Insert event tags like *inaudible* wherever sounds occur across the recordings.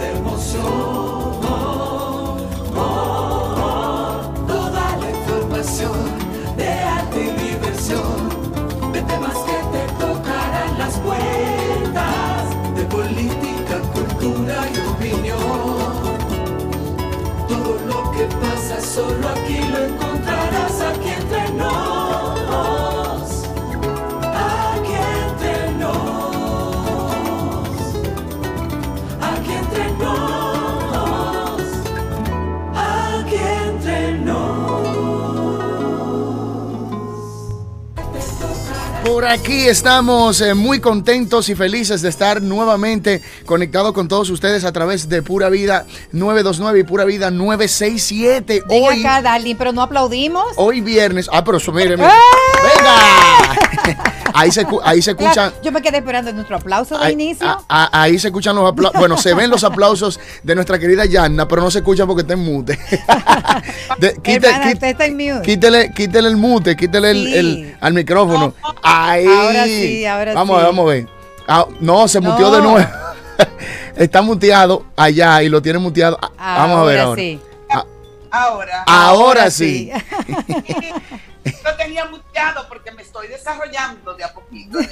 de emoción. Toda la información de arte y diversión, de temas que te tocarán las puertas, de política, cultura y opinión. Todo lo que pasa solo aquí Por aquí estamos eh, muy contentos y felices de estar nuevamente conectados con todos ustedes a través de Pura Vida 929 y Pura Vida 967. Ven Hoy, acá, Darling, pero no aplaudimos. hoy viernes. Ah, pero mire, mire. ¡Eh! ¡Venga! *laughs* Ahí se, ahí se escuchan. Claro, yo me quedé esperando nuestro aplauso de Ahí, inicio. a- a- ahí se escuchan los aplausos. Bueno, se ven los aplausos de nuestra querida Yanna, pero no se escuchan porque está en mute. *laughs* De- quite- Hermana, quite- usted está en mute. Quítele, quítele el mute, quítele el, Sí. el- al micrófono. Ahí. Ahora sí, ahora vamos a ver, vamos a ver. Ah, no, se No. muteó de nuevo. *laughs* está muteado allá y lo tiene muteado. Vamos a ver ahora. sí. Ah, Ahora, ahora sí. *laughs* lo tenía muteado porque me estoy desarrollando de a poquito. *laughs*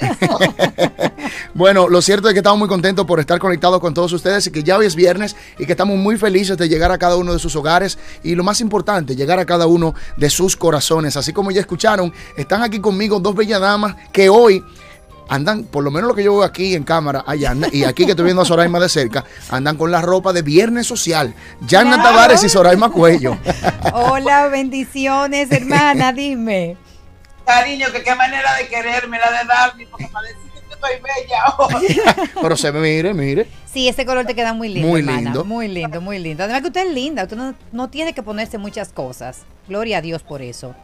Bueno, lo cierto es que estamos muy contentos por estar conectados con todos ustedes y que ya hoy es viernes y que estamos muy felices de llegar a cada uno de sus hogares y lo más importante, llegar a cada uno de sus corazones. Así como ya escucharon, están aquí conmigo dos bellas damas que hoy andan, por lo menos lo que yo veo aquí en cámara, allá y aquí que estoy viendo a Soraima de cerca, andan con la ropa de viernes social. Yanna Claro. Tavares y Soraima Cuello. Hola, bendiciones, hermana, dime. Cariño, que qué manera de quererme la de darme, porque para decir que estoy bella hoy. *laughs* Pero se ve, mire, mire. Sí, ese color te queda muy lindo, Muy hermana. lindo. Muy lindo, muy lindo. Además que usted es linda, usted no, no tiene que ponerse muchas cosas. Gloria a Dios por eso.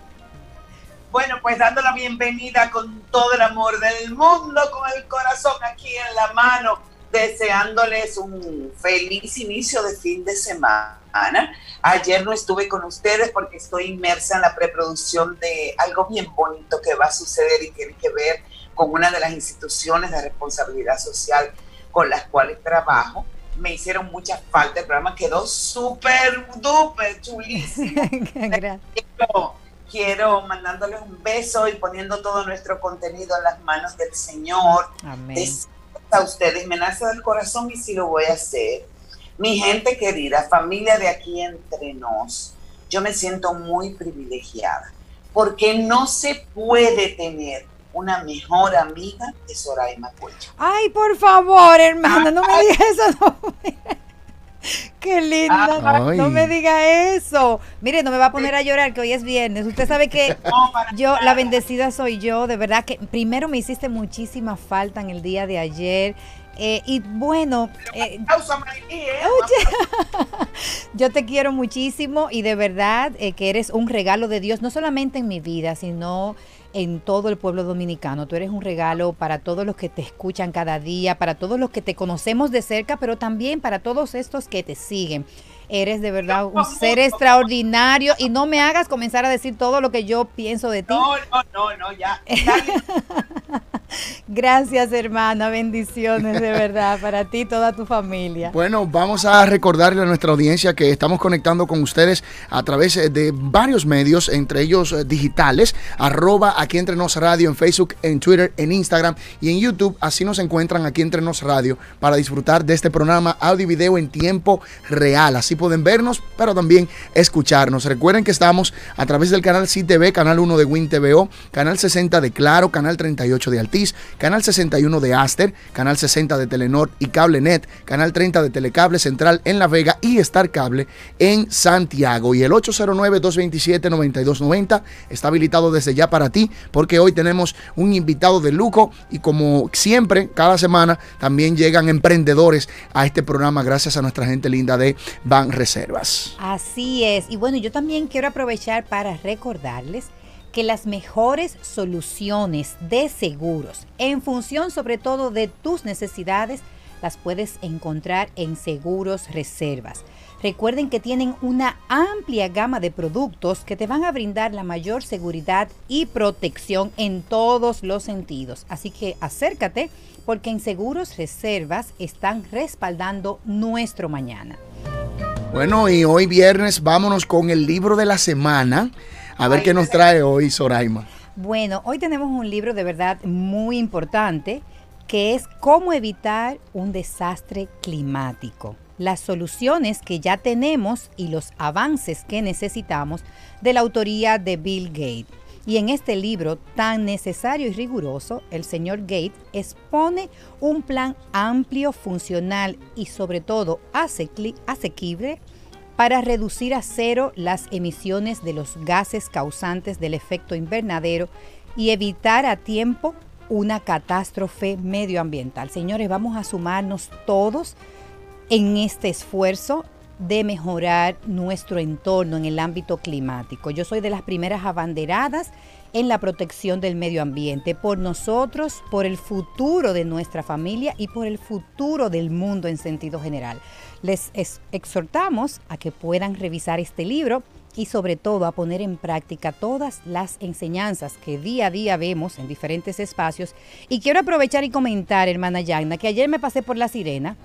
Bueno, pues dando la bienvenida con todo el amor del mundo, con el corazón aquí en la mano, deseándoles un feliz inicio de fin de semana. Ayer no estuve con ustedes porque estoy inmersa en la preproducción de algo bien bonito que va a suceder y tiene que ver con una de las instituciones de responsabilidad social con las cuales trabajo. Me hicieron mucha falta, el programa quedó súper, duper chulísimo *laughs* Gracias. Quiero, mandándoles un beso y poniendo todo nuestro contenido en las manos del Señor. Amén. A ustedes, me nace del corazón y sí lo voy a hacer. Mi gente querida, familia de aquí entre nos, yo me siento muy privilegiada porque no se puede tener una mejor amiga de Soraima Cuello. Ay, por favor, hermana, no me diga eso. no. *laughs* Qué linda. Ay. No me diga eso. Mire, no me va a poner a llorar que hoy es viernes. Usted sabe que *laughs* yo, la bendecida soy yo. De verdad que primero me hiciste muchísima falta en el día de ayer. Eh, y bueno, eh, ¿eh? *laughs* yo te quiero muchísimo y de verdad eh, que eres un regalo de Dios, no solamente en mi vida, sino en todo el pueblo dominicano. Tú eres un regalo para todos los que te escuchan cada día, para todos los que te conocemos de cerca, pero también para todos estos que te siguen. Eres de verdad un ser extraordinario y no me hagas comenzar a decir todo lo que yo pienso de ti. No, no, no, no, ya. *laughs* Gracias, hermana. Bendiciones de verdad para ti y toda tu familia. Bueno, vamos a recordarle a nuestra audiencia que estamos conectando con ustedes a través eh, de varios medios, entre ellos eh, digitales, arroba aquí entre nos radio en Facebook, en Twitter, en Instagram y en YouTube. Así nos encuentran aquí entre nos radio para disfrutar de este programa audio y video en tiempo real. Así pueden vernos, pero también escucharnos. Recuerden que estamos a través del canal CTV, canal 1 de Win TVO, canal 60 de Claro, canal 38 de Altiz, canal 61 de Aster, canal 60 de Telenor y CableNet, canal 30 de Telecable Central en La Vega y Star Cable en Santiago. Y el 809-227-9290 está habilitado desde ya para ti porque hoy tenemos un invitado de lujo y como siempre, cada semana también llegan emprendedores a este programa gracias a nuestra gente linda de Ban Reservas. Así es. Y bueno, yo también quiero aprovechar para recordarles que las mejores soluciones de seguros, en función sobre todo de tus necesidades, las puedes encontrar en Seguros Reservas. Recuerden que tienen una amplia gama de productos que te van a brindar la mayor seguridad y protección en todos los sentidos. Así que acércate porque en Seguros Reservas están respaldando nuestro mañana. Bueno, y hoy viernes vámonos con el libro de la semana. A ver qué nos trae hoy Soraima. Bueno, hoy tenemos un libro de verdad muy importante que es cómo evitar un desastre climático las soluciones que ya tenemos y los avances que necesitamos de la autoría de Bill Gates. Y en este libro tan necesario y riguroso, el señor Gates expone un plan amplio, funcional y sobre todo asequible para reducir a cero las emisiones de los gases causantes del efecto invernadero y evitar a tiempo una catástrofe medioambiental. Señores, vamos a sumarnos todos en este esfuerzo de mejorar nuestro entorno en el ámbito climático. Yo soy de las primeras abanderadas en la protección del medio ambiente, por nosotros, por el futuro de nuestra familia y por el futuro del mundo en sentido general. Les exhortamos a que puedan revisar este libro y sobre todo a poner en práctica todas las enseñanzas que día a día vemos en diferentes espacios. Y quiero aprovechar y comentar, hermana Yagna, que ayer me pasé por La Sirena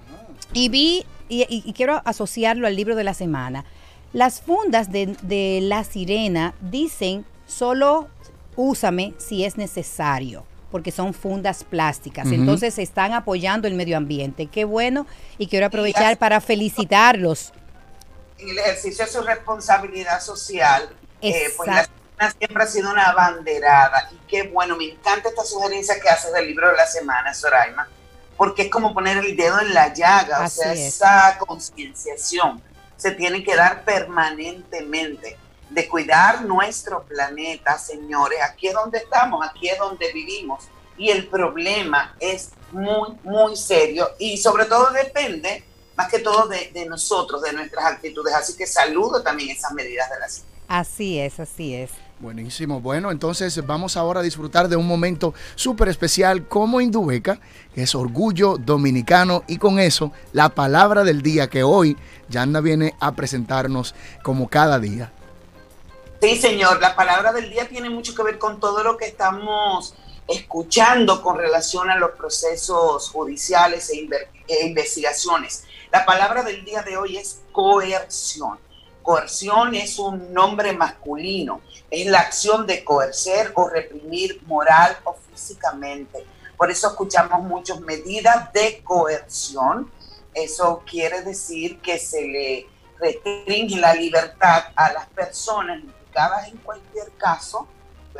y vi, y, quiero asociarlo al libro de la semana, las fundas de, la sirena dicen solo úsame si es necesario porque son fundas plásticas. Entonces están apoyando el medio ambiente. Qué bueno. Y quiero aprovechar para felicitarlos. En el ejercicio de su responsabilidad social, eh, pues la semana siempre ha sido una banderada. Y qué bueno, me encanta esta sugerencia que haces del libro de la semana, Soraima, porque es como poner el dedo en la llaga, o sea, esa concienciación se tiene que dar permanentemente de cuidar nuestro planeta, señores. Aquí es donde estamos, aquí es donde vivimos. Y el problema es muy, muy serio y sobre todo depende más que todo de, de nosotros, de nuestras actitudes. Así que saludo también esas medidas de la ciencia. Así es, así es. Buenísimo. Bueno, entonces vamos ahora a disfrutar de un momento súper especial como Indubeca, que es orgullo dominicano, y con eso la palabra del día que hoy Yanda viene a presentarnos como cada día. Sí, señor, la palabra del día tiene mucho que ver con todo lo que estamos escuchando con relación a los procesos judiciales e, e investigaciones. La palabra del día de hoy es coerción. Coerción es un nombre masculino, es la acción de coercer o reprimir moral o físicamente. Por eso escuchamos muchas medidas de coerción. Eso quiere decir que se le restringe la libertad a las personas implicadas en cualquier caso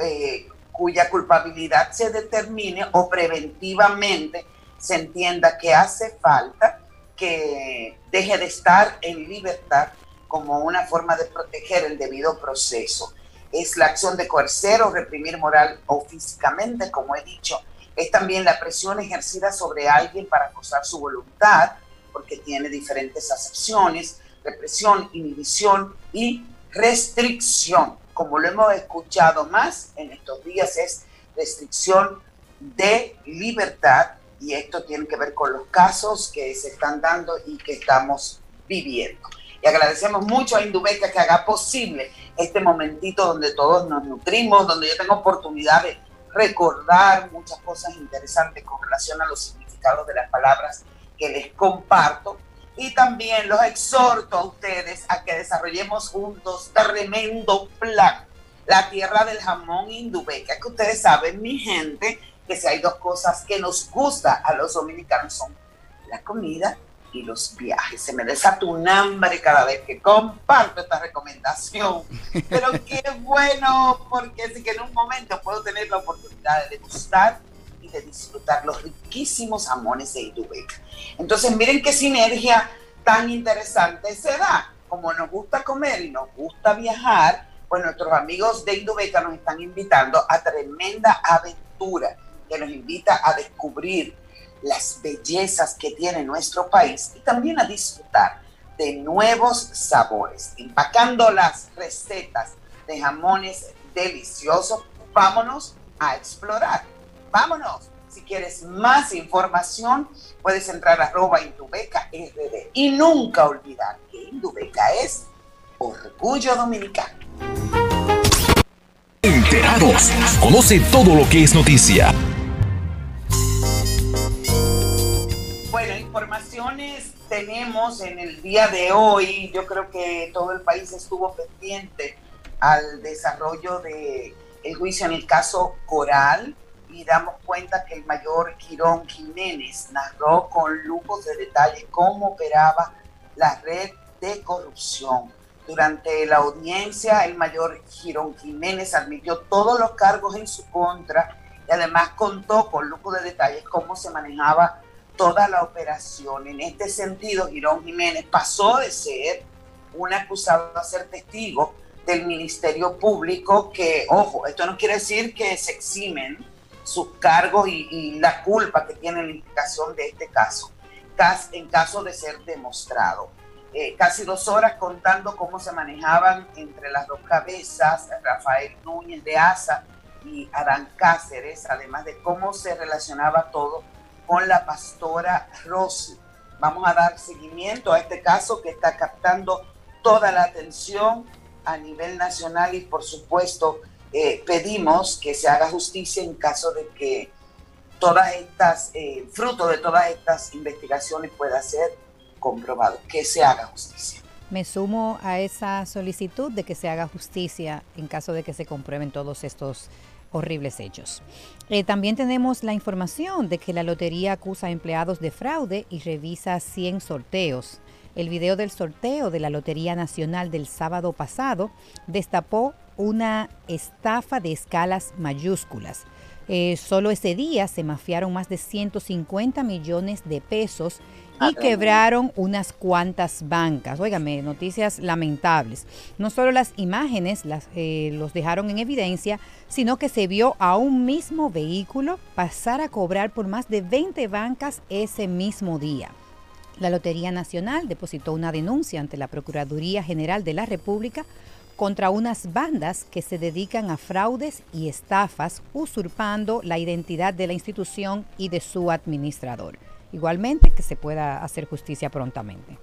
eh, cuya culpabilidad se determine o preventivamente se entienda que hace falta que deje de estar en libertad como una forma de proteger el debido proceso. Es la acción de coercer o reprimir moral o físicamente, como he dicho. Es también la presión ejercida sobre alguien para forzar su voluntad, porque tiene diferentes acepciones, represión, inhibición y restricción. Como lo hemos escuchado más en estos días, es restricción de libertad y esto tiene que ver con los casos que se están dando y que estamos viviendo. Y agradecemos mucho a Indubeca que haga posible este momentito donde todos nos nutrimos, donde yo tengo oportunidad de recordar muchas cosas interesantes con relación a los significados de las palabras que les comparto. Y también los exhorto a ustedes a que desarrollemos juntos tremendo plan. La tierra del jamón Indubeca, que ustedes saben, mi gente, que si hay dos cosas que nos gusta a los dominicanos son la comida y los viajes. Se me desata un hambre cada vez que comparto esta recomendación. Pero qué bueno, porque sí que en un momento puedo tener la oportunidad de degustar y de disfrutar los riquísimos jamones de Indubeca. Entonces, miren qué sinergia tan interesante se da. Como nos gusta comer y nos gusta viajar, pues nuestros amigos de Indubeca nos están invitando a tremenda aventura que nos invita a descubrir las bellezas que tiene nuestro país y también a disfrutar de nuevos sabores, empacando las recetas de jamones deliciosos. Vámonos a explorar. Vámonos Si quieres más información, puedes entrar a arroba Indubeca RD. Y nunca olvidar que Indubeca es orgullo dominicano. Enterados. Conoce todo lo que es noticia. Tenemos en el día de hoy. Yo creo que todo el país estuvo pendiente al desarrollo de el juicio en el caso Coral y damos cuenta que el mayor Quirón Jiménez narró con lujos de detalle cómo operaba la red de corrupción. Durante la audiencia, el mayor Girón Jiménez admitió todos los cargos en su contra y además contó con lujo de detalles cómo se manejaba toda la operación. En este sentido, Girón Jiménez pasó de ser un acusado a ser testigo del Ministerio Público que, ojo, esto no quiere decir que se eximen sus cargos y, y la culpa que tiene la implicación de este caso, en caso de ser demostrado. Eh, casi dos horas contando cómo se manejaban entre las dos cabezas, Rafael Núñez de Asa y Adán Cáceres, además de cómo se relacionaba todo con la pastora Rosy. Vamos a dar seguimiento a este caso que está captando toda la atención a nivel nacional y por supuesto eh, pedimos que se haga justicia en caso de que todas estas, eh, fruto de todas estas investigaciones pueda ser comprobado, que se haga justicia. Me sumo a esa solicitud de que se haga justicia en caso de que se comprueben todos estos horribles hechos. Eh, también tenemos la información de que la lotería acusa a empleados de fraude y revisa 100 sorteos. El video del sorteo de la Lotería Nacional del sábado pasado destapó una estafa de escalas mayúsculas. Eh, solo ese día se mafiaron más de 150 millones de pesos y quebraron unas cuantas bancas. Óigame, noticias lamentables. No solo las imágenes las, eh, los dejaron en evidencia, sino que se vio a un mismo vehículo pasar a cobrar por más de 20 bancas ese mismo día. La Lotería Nacional depositó una denuncia ante la Procuraduría General de la República contra unas bandas que se dedican a fraudes y estafas, usurpando la identidad de la institución y de su administrador igualmente que se pueda hacer justicia prontamente.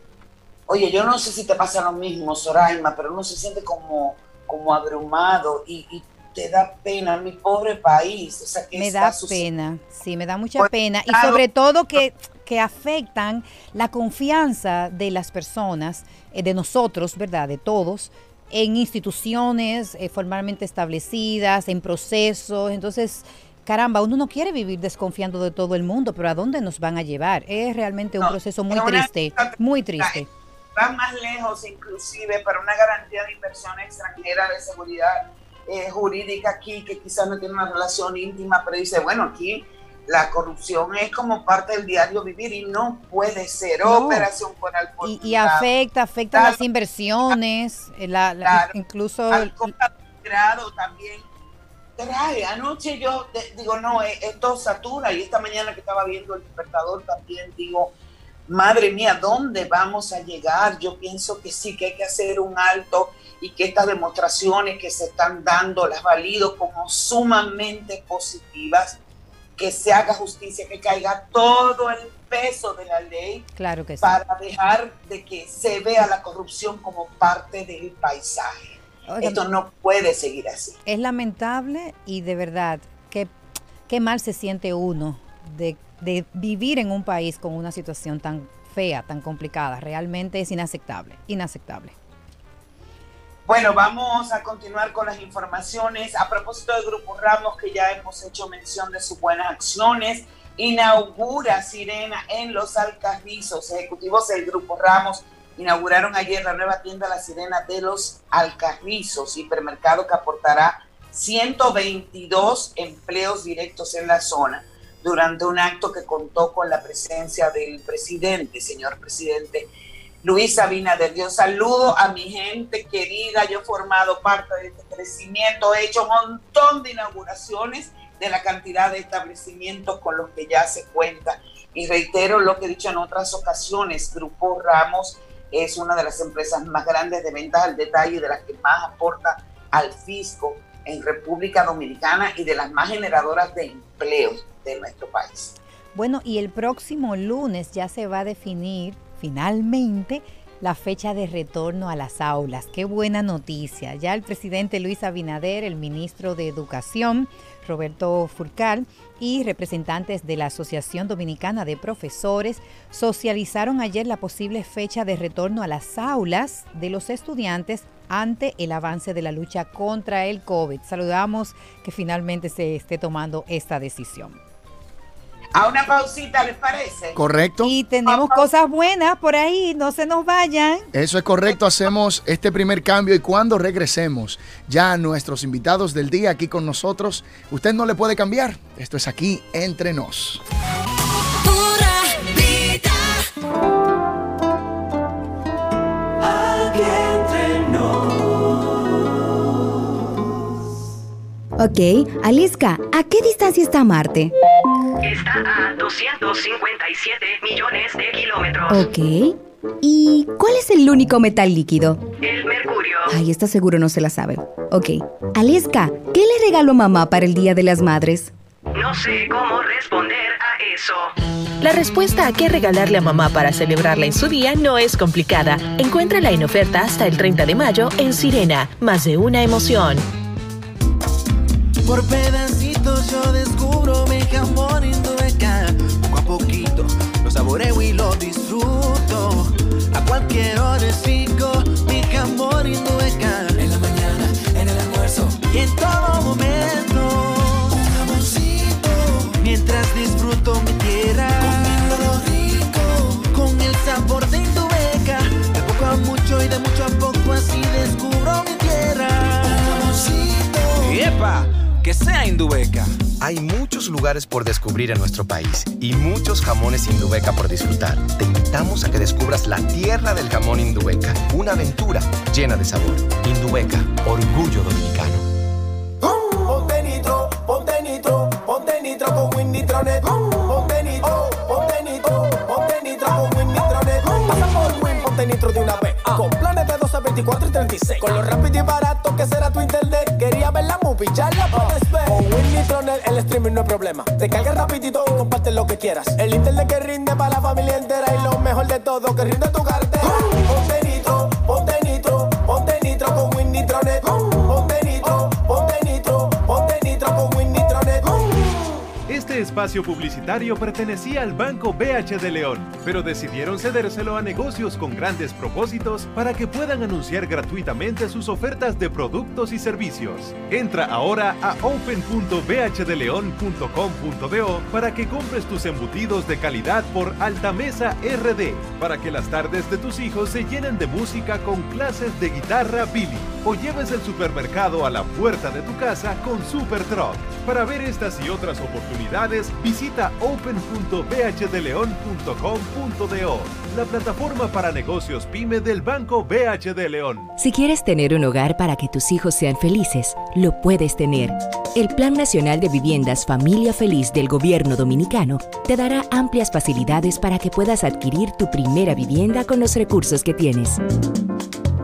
Oye, yo no sé si te pasa lo mismo, Soraima, pero uno se siente como, como abrumado y, te da pena, mi pobre país. O sea, me da pena, sí, me da mucha pues, pena. Y sobre todo que, que afectan la confianza de las personas, eh, de nosotros, ¿verdad? De todos, en instituciones eh, formalmente establecidas, en procesos. Entonces, caramba, uno no quiere vivir desconfiando de todo el mundo, pero ¿a dónde nos van a llevar? Es realmente un proceso muy triste, muy triste. Van más lejos inclusive para una garantía de inversión extranjera de seguridad eh, jurídica aquí, que quizás no tiene una relación íntima, pero dice, bueno, aquí la corrupción es como parte del diario vivir y no puede ser operación con y, y, afecta, afecta las inversiones, eh, la, incluso... Al grado también trae. Anoche yo digo, no, e, esto satura. Y esta mañana que estaba viendo el despertador también digo, madre mía, ¿dónde vamos a llegar? Yo pienso que sí, que hay que hacer un alto y que estas demostraciones que se están dando las valido como sumamente positivas, que se haga justicia, que caiga todo el peso de la ley claro que para dejar de que se vea la corrupción como parte del paisaje. Esto no puede seguir así. Es lamentable y de verdad, qué, qué mal se siente uno de, de vivir en un país con una situación tan fea, tan complicada. Realmente es inaceptable, inaceptable. Bueno, vamos a continuar con las informaciones. A propósito del Grupo Ramos, que ya hemos hecho mención de sus buenas acciones, inaugura Sirena en Los Alcarrizos. Ejecutivos del Grupo Ramos inauguraron ayer la nueva tienda La Sirena de los Alcarrizos, hipermercado que aportará 122 empleos directos en la zona durante un acto que contó con la presencia del presidente, señor presidente Luis Abinader. Yo saludo a mi gente querida, yo he formado parte de este crecimiento, he hecho un montón de inauguraciones de la cantidad de establecimientos con los que ya se cuenta. Y reitero lo que he dicho en otras ocasiones, Grupo Ramos es una de las empresas más grandes de ventas al detalle, de las que más aporta al fisco en República Dominicana y de las más generadoras de empleo de nuestro país. Bueno, y el próximo lunes ya se va a definir finalmente la fecha de retorno a las aulas. Qué buena noticia. Ya el presidente Luis Abinader, el ministro de Educación, Roberto Furcal, y representantes de la Asociación Dominicana de Profesores socializaron ayer la posible fecha de retorno a las aulas de los estudiantes ante el avance de la lucha contra el COVID. Saludamos que finalmente se esté tomando esta decisión. A una pausita, ¿les parece? Correcto. Y tenemos cosas buenas por ahí, no se nos vayan. Eso es correcto, hacemos este primer cambio y cuando regresemos, ya nuestros invitados del día aquí con nosotros, usted no le puede cambiar. Esto es aquí entre nos. Ok, Aliska, ¿a qué distancia está Marte? Está a 257 millones de kilómetros. Ok. ¿Y cuál es el único metal líquido? El mercurio. Ay, está seguro no se la sabe. Ok. Aliska, ¿qué le regaló mamá para el Día de las Madres? No sé cómo responder a eso. La respuesta a qué regalarle a mamá para celebrarla en su día no es complicada. Encuéntrala en oferta hasta el 30 de mayo en Sirena. Más de una emoción. Por pedacitos yo descubro mi jamón Indubeca. Poco a poquito lo saboreo y lo disfruto. A cualquier hora sigo mi jamón Indubeca. En la mañana, en el almuerzo y en todo momento. Que sea Indubeca. Hay muchos lugares por descubrir en nuestro país y muchos jamones Indubeca por disfrutar. Te invitamos a que descubras la tierra del jamón Indubeca, una aventura llena de sabor. Indubeca, orgullo dominicano. Ponte nitro, ponte nitro, ponte nitro con Win Nitronet. Ponte nitro, ponte nitro, ponte nitro con Win Nitronet. Pasa por Win, ponte nitro de una vez. Con planes de 12, 24 y 36. Con lo rápido y barato que será tu internet. Quería ver la movie, ya la puedes ver. Con Win Nitronet el streaming no es problema. Te carga rapidito y comparte lo que quieras. El internet que rinde para la familia entera y lo mejor de todo que rinde tu cartera. Espacio publicitario pertenecía al Banco BH de León, pero decidieron cedérselo a negocios con grandes propósitos para que puedan anunciar gratuitamente sus ofertas de productos y servicios. Entra ahora a open.bhdeleon.com.do para que compres tus embutidos de calidad por Altamesa RD, para que las tardes de tus hijos se llenen de música con clases de guitarra Billy, o lleves el supermercado a la puerta de tu casa con Super Truck. Para ver estas y otras oportunidades, visita open.bhdeleon.com.do, la plataforma para negocios pyme del Banco BH de León. Si quieres tener un hogar para que tus hijos sean felices, lo puedes tener. El Plan Nacional de Viviendas Familia Feliz del Gobierno Dominicano te dará amplias facilidades para que puedas adquirir tu primera vivienda con los recursos que tienes.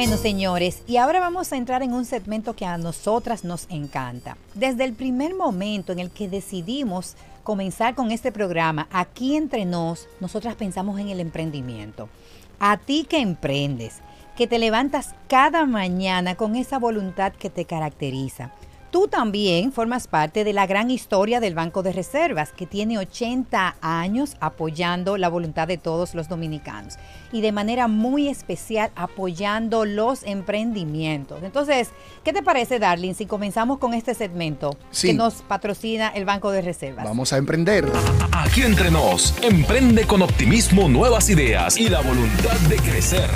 Bueno, señores, y ahora vamos a entrar en un segmento que a nosotras nos encanta. Desde el primer momento en el que decidimos comenzar con este programa, aquí entre nos, nosotras pensamos en el emprendimiento. A ti que emprendes, que te levantas cada mañana con esa voluntad que te caracteriza. Tú también formas parte de la gran historia del Banco de Reservas, que tiene 80 años apoyando la voluntad de todos los dominicanos y de manera muy especial apoyando los emprendimientos. Entonces, ¿qué te parece, Darling, si comenzamos con este segmento Sí. que nos patrocina el Banco de Reservas? Vamos a emprender. Aquí entre nos, emprende con optimismo nuevas ideas y la voluntad de crecer.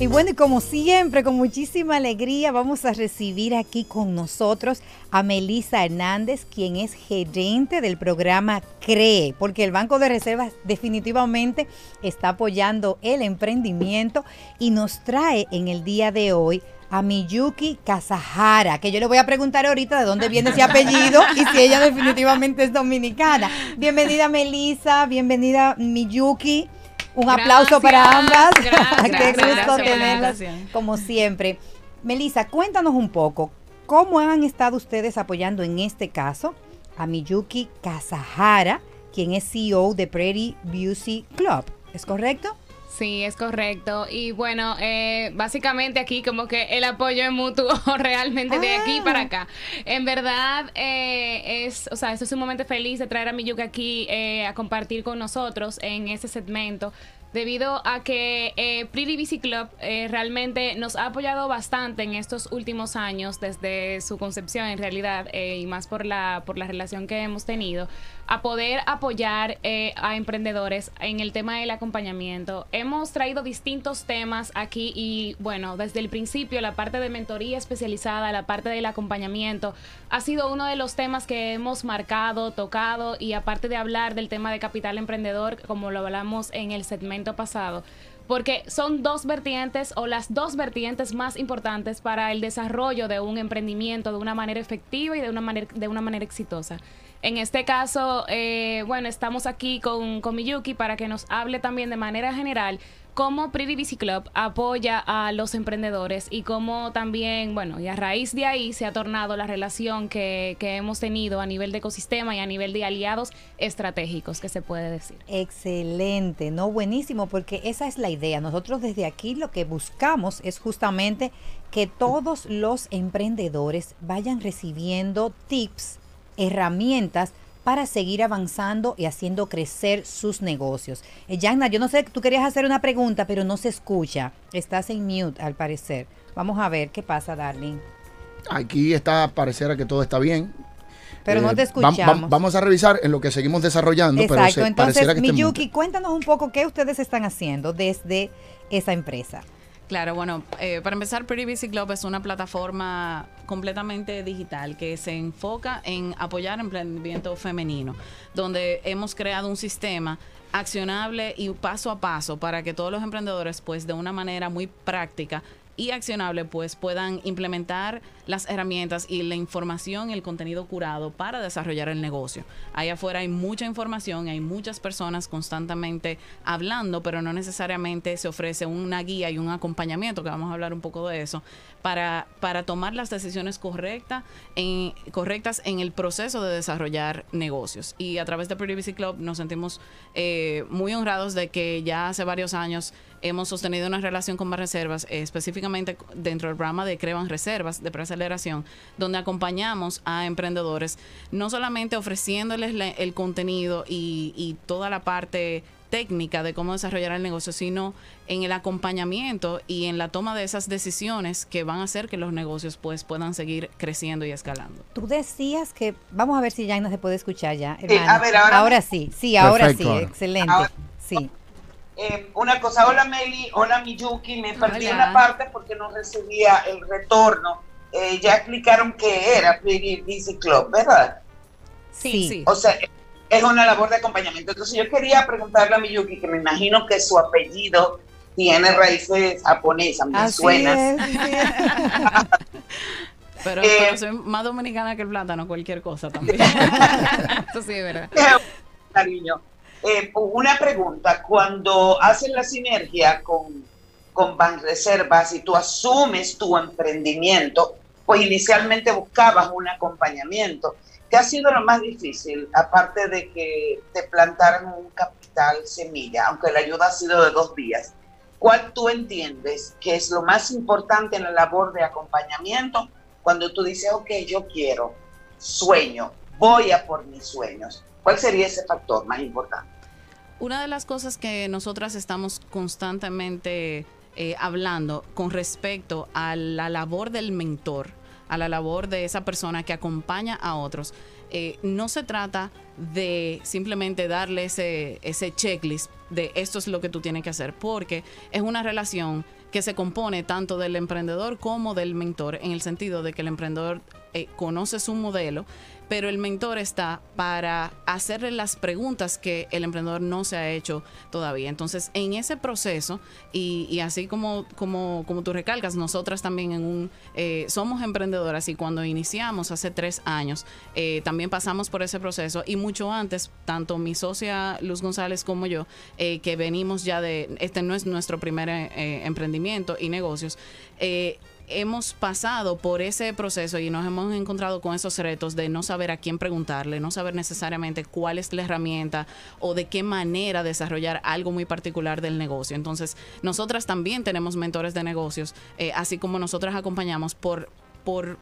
Y bueno, y como siempre, con muchísima alegría, vamos a recibir aquí con nosotros a Melisa Hernández, quien es gerente del programa CREE, porque el Banco de Reservas definitivamente está apoyando el emprendimiento y nos trae en el día de hoy a Miyuki Kazahara, que yo le voy a preguntar ahorita de dónde viene ese apellido y si ella definitivamente es dominicana. Bienvenida Melisa, bienvenida Miyuki. Un aplauso para ambas. Gracias, *laughs* Qué gusto tenerlas, como siempre. Melissa, cuéntanos un poco, ¿cómo han estado ustedes apoyando en este caso a Miyuki Kazahara, quien es CEO de Pretty Beauty Club? ¿Es correcto? Sí, es correcto. Y bueno, eh, básicamente aquí como que el apoyo es mutuo *laughs* realmente de aquí para acá. En verdad, eh, es, o sea, estoy sumamente feliz de traer a Miyuki aquí eh, a compartir con nosotros en ese segmento. Debido a que eh, Pretty Busy Club eh, realmente nos ha apoyado bastante en estos últimos años, desde su concepción en realidad, eh, y más por la, por la relación que hemos tenido, a poder apoyar eh, a emprendedores en el tema del acompañamiento. Hemos traído distintos temas aquí y bueno, desde el principio la parte de mentoría especializada, la parte del acompañamiento, ha sido uno de los temas que hemos marcado, tocado y aparte de hablar del tema de capital emprendedor, como lo hablamos en el segmento pasado. Porque son dos vertientes o las dos vertientes más importantes para el desarrollo de un emprendimiento de una manera efectiva y de una manera, de una manera exitosa. En este caso, eh, bueno, estamos aquí con, con Miyuki para que nos hable también de manera general cómo Pretty Busy Club apoya a los emprendedores y cómo también, bueno, y a raíz de ahí se ha tornado la relación que, que hemos tenido a nivel de ecosistema y a nivel de aliados estratégicos, que se puede decir. Excelente, no buenísimo, porque esa es la idea. Nosotros desde aquí lo que buscamos es justamente que todos los emprendedores vayan recibiendo tips, herramientas para seguir avanzando y haciendo crecer sus negocios. Eh, Yagna, yo no sé, tú querías hacer una pregunta, pero no se escucha. Estás en mute, al parecer. Vamos a ver qué pasa, darling. Aquí está, pareciera que todo está bien. Pero no te va- va- escuchamos. vamos a revisar en lo que seguimos desarrollando, pero Exacto, se, entonces, que Miyuki, cuéntanos un poco qué ustedes están haciendo desde esa empresa. Claro, bueno, eh, para empezar, Pretty Busy Club es una plataforma completamente digital que se enfoca en apoyar emprendimiento femenino, donde hemos creado un sistema accionable y paso a paso para que todos los emprendedores, pues de una manera muy práctica y accionable, pues puedan implementar las herramientas y la información, el contenido curado para desarrollar el negocio. Ahí afuera hay mucha información, hay muchas personas constantemente hablando, pero no necesariamente se ofrece una guía y un acompañamiento, que vamos a hablar un poco de eso, para, para tomar las decisiones correctas en, correctas en el proceso de desarrollar negocios. Y a través de Pretty Club nos sentimos eh, muy honrados de que ya hace varios años hemos sostenido una relación con Reservas, eh, específicamente dentro del programa de Creban Reservas de Preaceleración, donde acompañamos a emprendedores, no solamente ofreciéndoles la- el contenido y, y toda la parte técnica de cómo desarrollar el negocio, sino en el acompañamiento y en la toma de esas decisiones que van a hacer que los negocios pues puedan seguir creciendo y escalando. Tú decías que, vamos a ver si Yaina se puede escuchar ya. Sí, a ver, ahora- sí, sí, ahora Perfecto, sí, ahora. excelente. Ahora- sí. Eh, una cosa, hola Meli, hola Miyuki, me perdí Hola. una parte porque no recibía el retorno. Eh, ya explicaron qué era Pretty Busy Club, ¿verdad? Sí, sí. O sea, es una labor de acompañamiento. Entonces yo quería preguntarle a Miyuki, que me imagino que su apellido tiene raíces japonesas, me Así suena. es, *laughs* Pero, Eh, pero soy más dominicana que el plátano, cualquier cosa también. *laughs* Eso sí, es verdad. Cariño. Eh, una pregunta, cuando hacen la sinergia con, con Banreservas y tú asumes tu emprendimiento, pues inicialmente buscabas un acompañamiento. ¿Qué ha sido lo más difícil, aparte de que te plantaran un capital semilla, aunque la ayuda ha sido de dos días? ¿Cuál tú entiendes que es lo más importante en la labor de acompañamiento cuando tú dices, ok, yo quiero, sueño, voy a por mis sueños? ¿Cuál sería ese factor más importante? Una de las cosas que nosotras estamos constantemente eh, hablando con respecto a la labor del mentor, a la labor de esa persona que acompaña a otros, eh, no se trata de simplemente darle ese, ese checklist de esto es lo que tú tienes que hacer, porque es una relación que se compone tanto del emprendedor como del mentor, en el sentido de que el emprendedor eh, conoce su modelo, pero el mentor está para hacerle las preguntas que el emprendedor no se ha hecho todavía. Entonces, en ese proceso, y, así como, como, como tú recalcas, nosotras también en un, eh, somos emprendedoras y cuando iniciamos hace tres años, eh, también pasamos por ese proceso y mucho antes, tanto mi socia Luz González como yo, eh, que venimos ya de, este no es nuestro primer emprendimiento y negocios, hemos pasado por ese proceso y nos hemos encontrado con esos retos de no saber a quién preguntarle, no saber necesariamente cuál es la herramienta o de qué manera desarrollar algo muy particular del negocio. Entonces, nosotras también tenemos mentores de negocios, eh, así como nosotras acompañamos por, por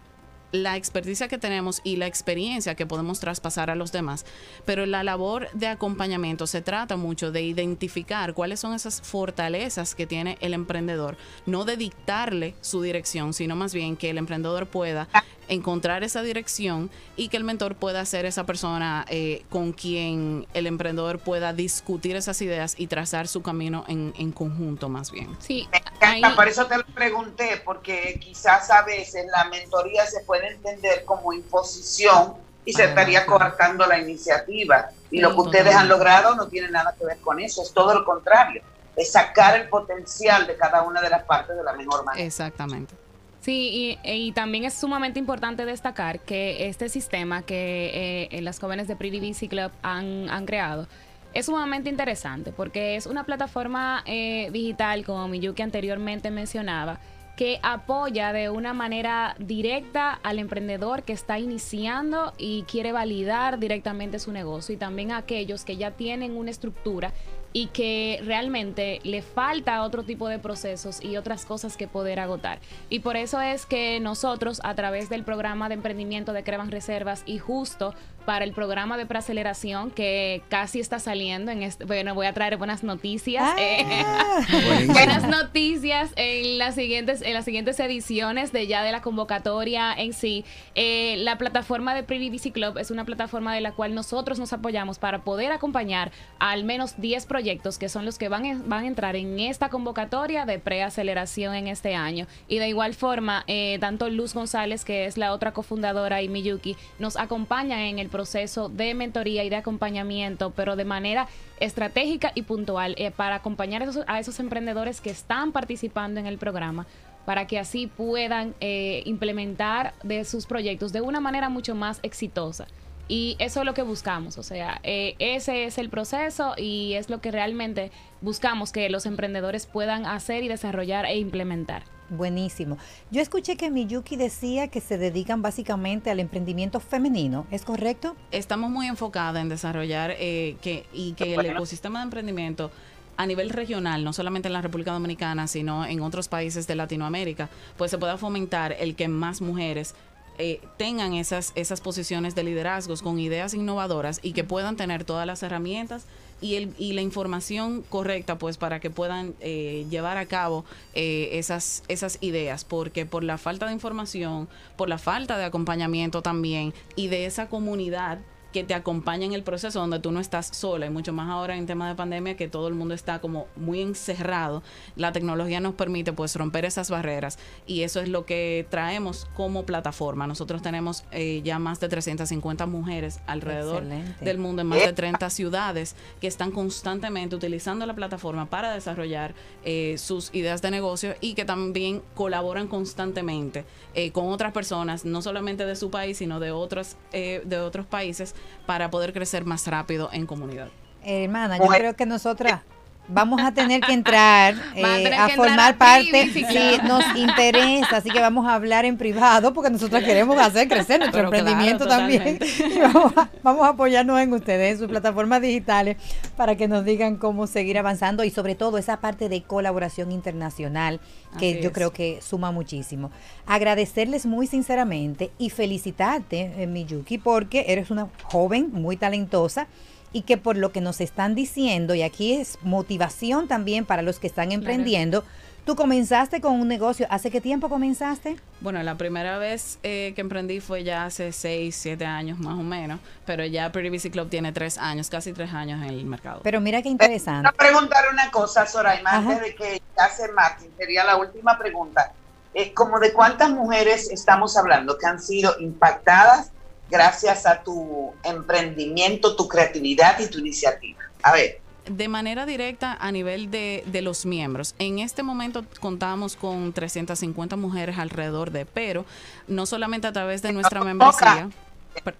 la experticia que tenemos y la experiencia que podemos traspasar a los demás. Pero la labor de acompañamiento se trata mucho de identificar cuáles son esas fortalezas que tiene el emprendedor, no de dictarle su dirección, sino más bien que el emprendedor pueda encontrar esa dirección y que el mentor pueda ser esa persona eh, con quien el emprendedor pueda discutir esas ideas y trazar su camino en, en conjunto más bien. Sí, encanta, por eso te lo pregunté, porque quizás a veces la mentoría se puede entender como imposición y se estaría coartando la iniciativa. Y lo que ustedes han logrado no tiene nada que ver con eso, es todo lo contrario, es sacar el potencial de cada una de las partes de la mejor manera. Exactamente. Sí, y, y también es sumamente importante destacar que este sistema que eh, las jóvenes de Pretty Busy Club han, han creado es sumamente interesante porque es una plataforma eh, digital, como Miyuki anteriormente mencionaba, que apoya de una manera directa al emprendedor que está iniciando y quiere validar directamente su negocio y también a aquellos que ya tienen una estructura y que realmente le falta otro tipo de procesos y otras cosas que poder agotar. Y por eso es que nosotros a través del programa de emprendimiento de Crevan Reservas y justo para el programa de preaceleración que casi está saliendo en este, bueno, voy a traer buenas noticias. eh, *laughs* buenas noticias en las siguientes en las siguientes ediciones de ya de la convocatoria en sí. Eh, la plataforma de Pretty Busy Club es una plataforma de la cual nosotros nos apoyamos para poder acompañar a al menos 10 proyectos que son los que van, en- van a entrar en esta convocatoria de preaceleración en este año. Y de igual forma, eh, tanto Luz González, que es la otra cofundadora, y Miyuki, nos acompañan en el proceso de mentoría y de acompañamiento, pero de manera estratégica y puntual eh, para acompañar a esos, emprendedores que están participando en el programa para que así puedan eh, implementar de sus proyectos de una manera mucho más exitosa. Y eso es lo que buscamos, o sea, eh, ese es el proceso y es lo que realmente buscamos que los emprendedores puedan hacer y desarrollar e implementar. Buenísimo. Yo escuché que Miyuki decía que se dedican básicamente al emprendimiento femenino, ¿es correcto? Estamos muy enfocadas en desarrollar eh, que, y que el ecosistema de emprendimiento a nivel regional, no solamente en la República Dominicana, sino en otros países de Latinoamérica, pues se pueda fomentar el que más mujeres eh, tengan esas, esas posiciones de liderazgos con ideas innovadoras y que puedan tener todas las herramientas y, el, y la información correcta pues para que puedan eh, llevar a cabo eh, esas, esas ideas. Porque por la falta de información por la falta de acompañamiento también y de esa comunidad que te acompaña en el proceso donde tú no estás sola. Y mucho más ahora en tema de pandemia que todo el mundo está como muy encerrado. La tecnología nos permite pues romper esas barreras y eso es lo que traemos como plataforma. Nosotros tenemos eh, ya más de 350 mujeres alrededor Excelente. del mundo en más de 30 ciudades que están constantemente utilizando la plataforma para desarrollar eh, sus ideas de negocio y que también colaboran constantemente eh, con otras personas, no solamente de su país, sino de otros, eh, de otros países, para poder crecer más rápido en comunidad. Hermana, yo creo que nosotras vamos a tener que entrar *laughs* a eh, tener a, que entrar formar a parte si *laughs* nos interesa, así que vamos a hablar en privado porque nosotros queremos hacer crecer nuestro Pero claro, emprendimiento también *laughs* y vamos a, vamos a apoyarnos en ustedes, en sus plataformas digitales para que nos digan cómo seguir avanzando y sobre todo esa parte de colaboración internacional que Así yo es. creo que suma muchísimo. Agradecerles muy sinceramente y felicitarte, eh, Miyuki, porque eres una joven muy talentosa y que por lo que nos están diciendo, y aquí es motivación también para los que están emprendiendo, Tú comenzaste con un negocio. ¿Hace qué tiempo comenzaste? Bueno, la primera vez eh, que emprendí fue ya hace 6, 7 años más o menos, pero ya Pretty Busy Club tiene 3 años, casi 3 años en el mercado. Pero mira qué interesante. Quiero preguntar una cosa, Soraima, antes de que hace Martín, sería la última pregunta. Eh, como de cuántas mujeres estamos hablando que han sido impactadas gracias a tu emprendimiento, tu creatividad y tu iniciativa. A ver. De manera directa a nivel de, de los miembros. En este momento contamos con 350 mujeres alrededor de, pero no solamente a través de nuestra membresía.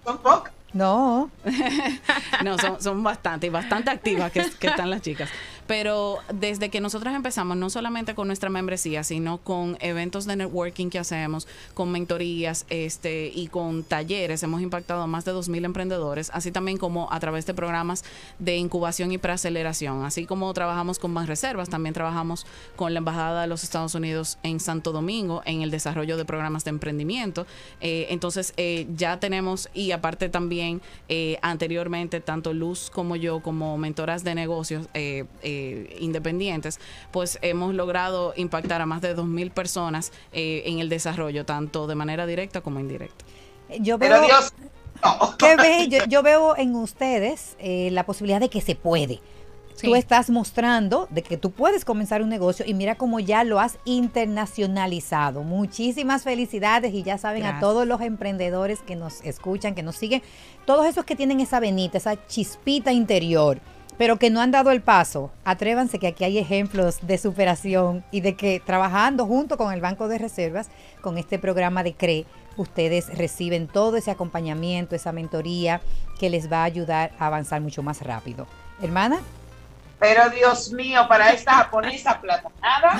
¿Son pocas? No. *laughs* no, son, son bastante, y bastante activas que, que están las chicas. Pero desde que nosotros empezamos, no solamente con nuestra membresía, sino con eventos de networking que hacemos, con mentorías este, y con talleres, hemos impactado a más de 2.000 emprendedores, así también como a través de programas de incubación y preaceleración. Así como trabajamos con más reservas, también trabajamos con la Embajada de los Estados Unidos en Santo Domingo en el desarrollo de programas de emprendimiento. Eh, entonces, eh, ya tenemos, y aparte también eh, anteriormente, tanto Luz como yo, como mentoras de negocios, eh, eh, independientes, pues hemos logrado impactar a más de 2.000 personas eh, en el desarrollo, tanto de manera directa como indirecta. Yo veo, Pero Dios, qué bello. Yo veo en ustedes eh, la posibilidad de que se puede. Tú estás mostrando de que tú puedes comenzar un negocio y mira cómo ya lo has internacionalizado. Muchísimas felicidades y ya saben a todos los emprendedores que nos escuchan, que nos siguen, todos esos que tienen esa venita, esa chispita interior, pero que no han dado el paso. Atrévanse que aquí hay ejemplos de superación y de que trabajando junto con el Banco de Reservas, con este programa de CRE, ustedes reciben todo ese acompañamiento, esa mentoría que les va a ayudar a avanzar mucho más rápido. Hermana. Pero Dios mío, para esta japonesa platanada,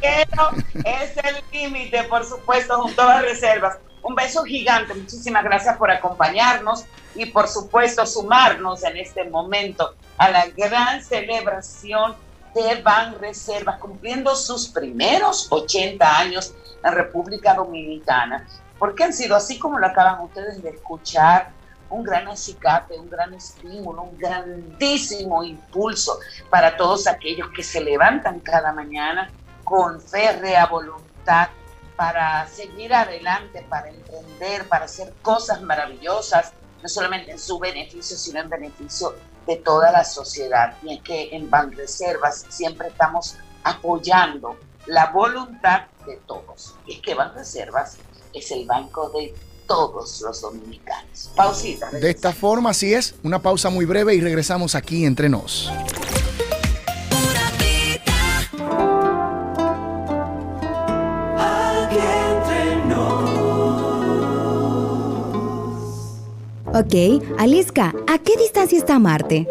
pero *laughs* *laughs* es el límite, por supuesto, junto a las reservas. Un beso gigante, muchísimas gracias por acompañarnos y por supuesto sumarnos en este momento a la gran celebración de Ban Reservas, cumpliendo sus primeros 80 años en República Dominicana, porque han sido, así como lo acaban ustedes de escuchar, un gran acicate, un gran estímulo, un grandísimo impulso para todos aquellos que se levantan cada mañana con férrea voluntad para seguir adelante, para emprender, para hacer cosas maravillosas, no solamente en su beneficio, sino en beneficio de toda la sociedad. Y es que en Banreservas siempre estamos apoyando la voluntad de todos. Y es que Banreservas es el banco de todos los dominicanos. Pausita. De esta forma, así es, una pausa muy breve y regresamos aquí entre nos. Ok, Aliska, ¿a qué distancia está Marte?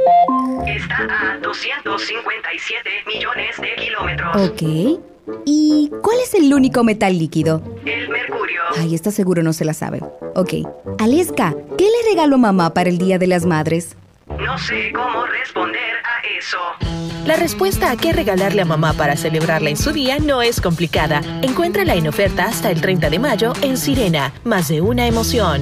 Está a 257 millones de kilómetros. Ok. ¿Y cuál es el único metal líquido? El mercurio. Ay, está seguro no se la sabe. Ok. Aliska, ¿qué le regaló mamá para el Día de las Madres? No sé cómo responder a eso. La respuesta a qué regalarle a mamá para celebrarla en su día no es complicada. Encuéntrala en oferta hasta el 30 de mayo en Sirena. Más de una emoción.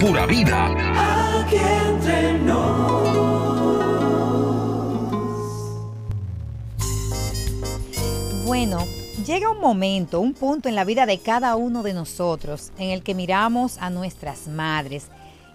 Pura vida. Aquí entre Bueno, llega un momento, un punto en la vida de cada uno de nosotros en el que miramos a nuestras madres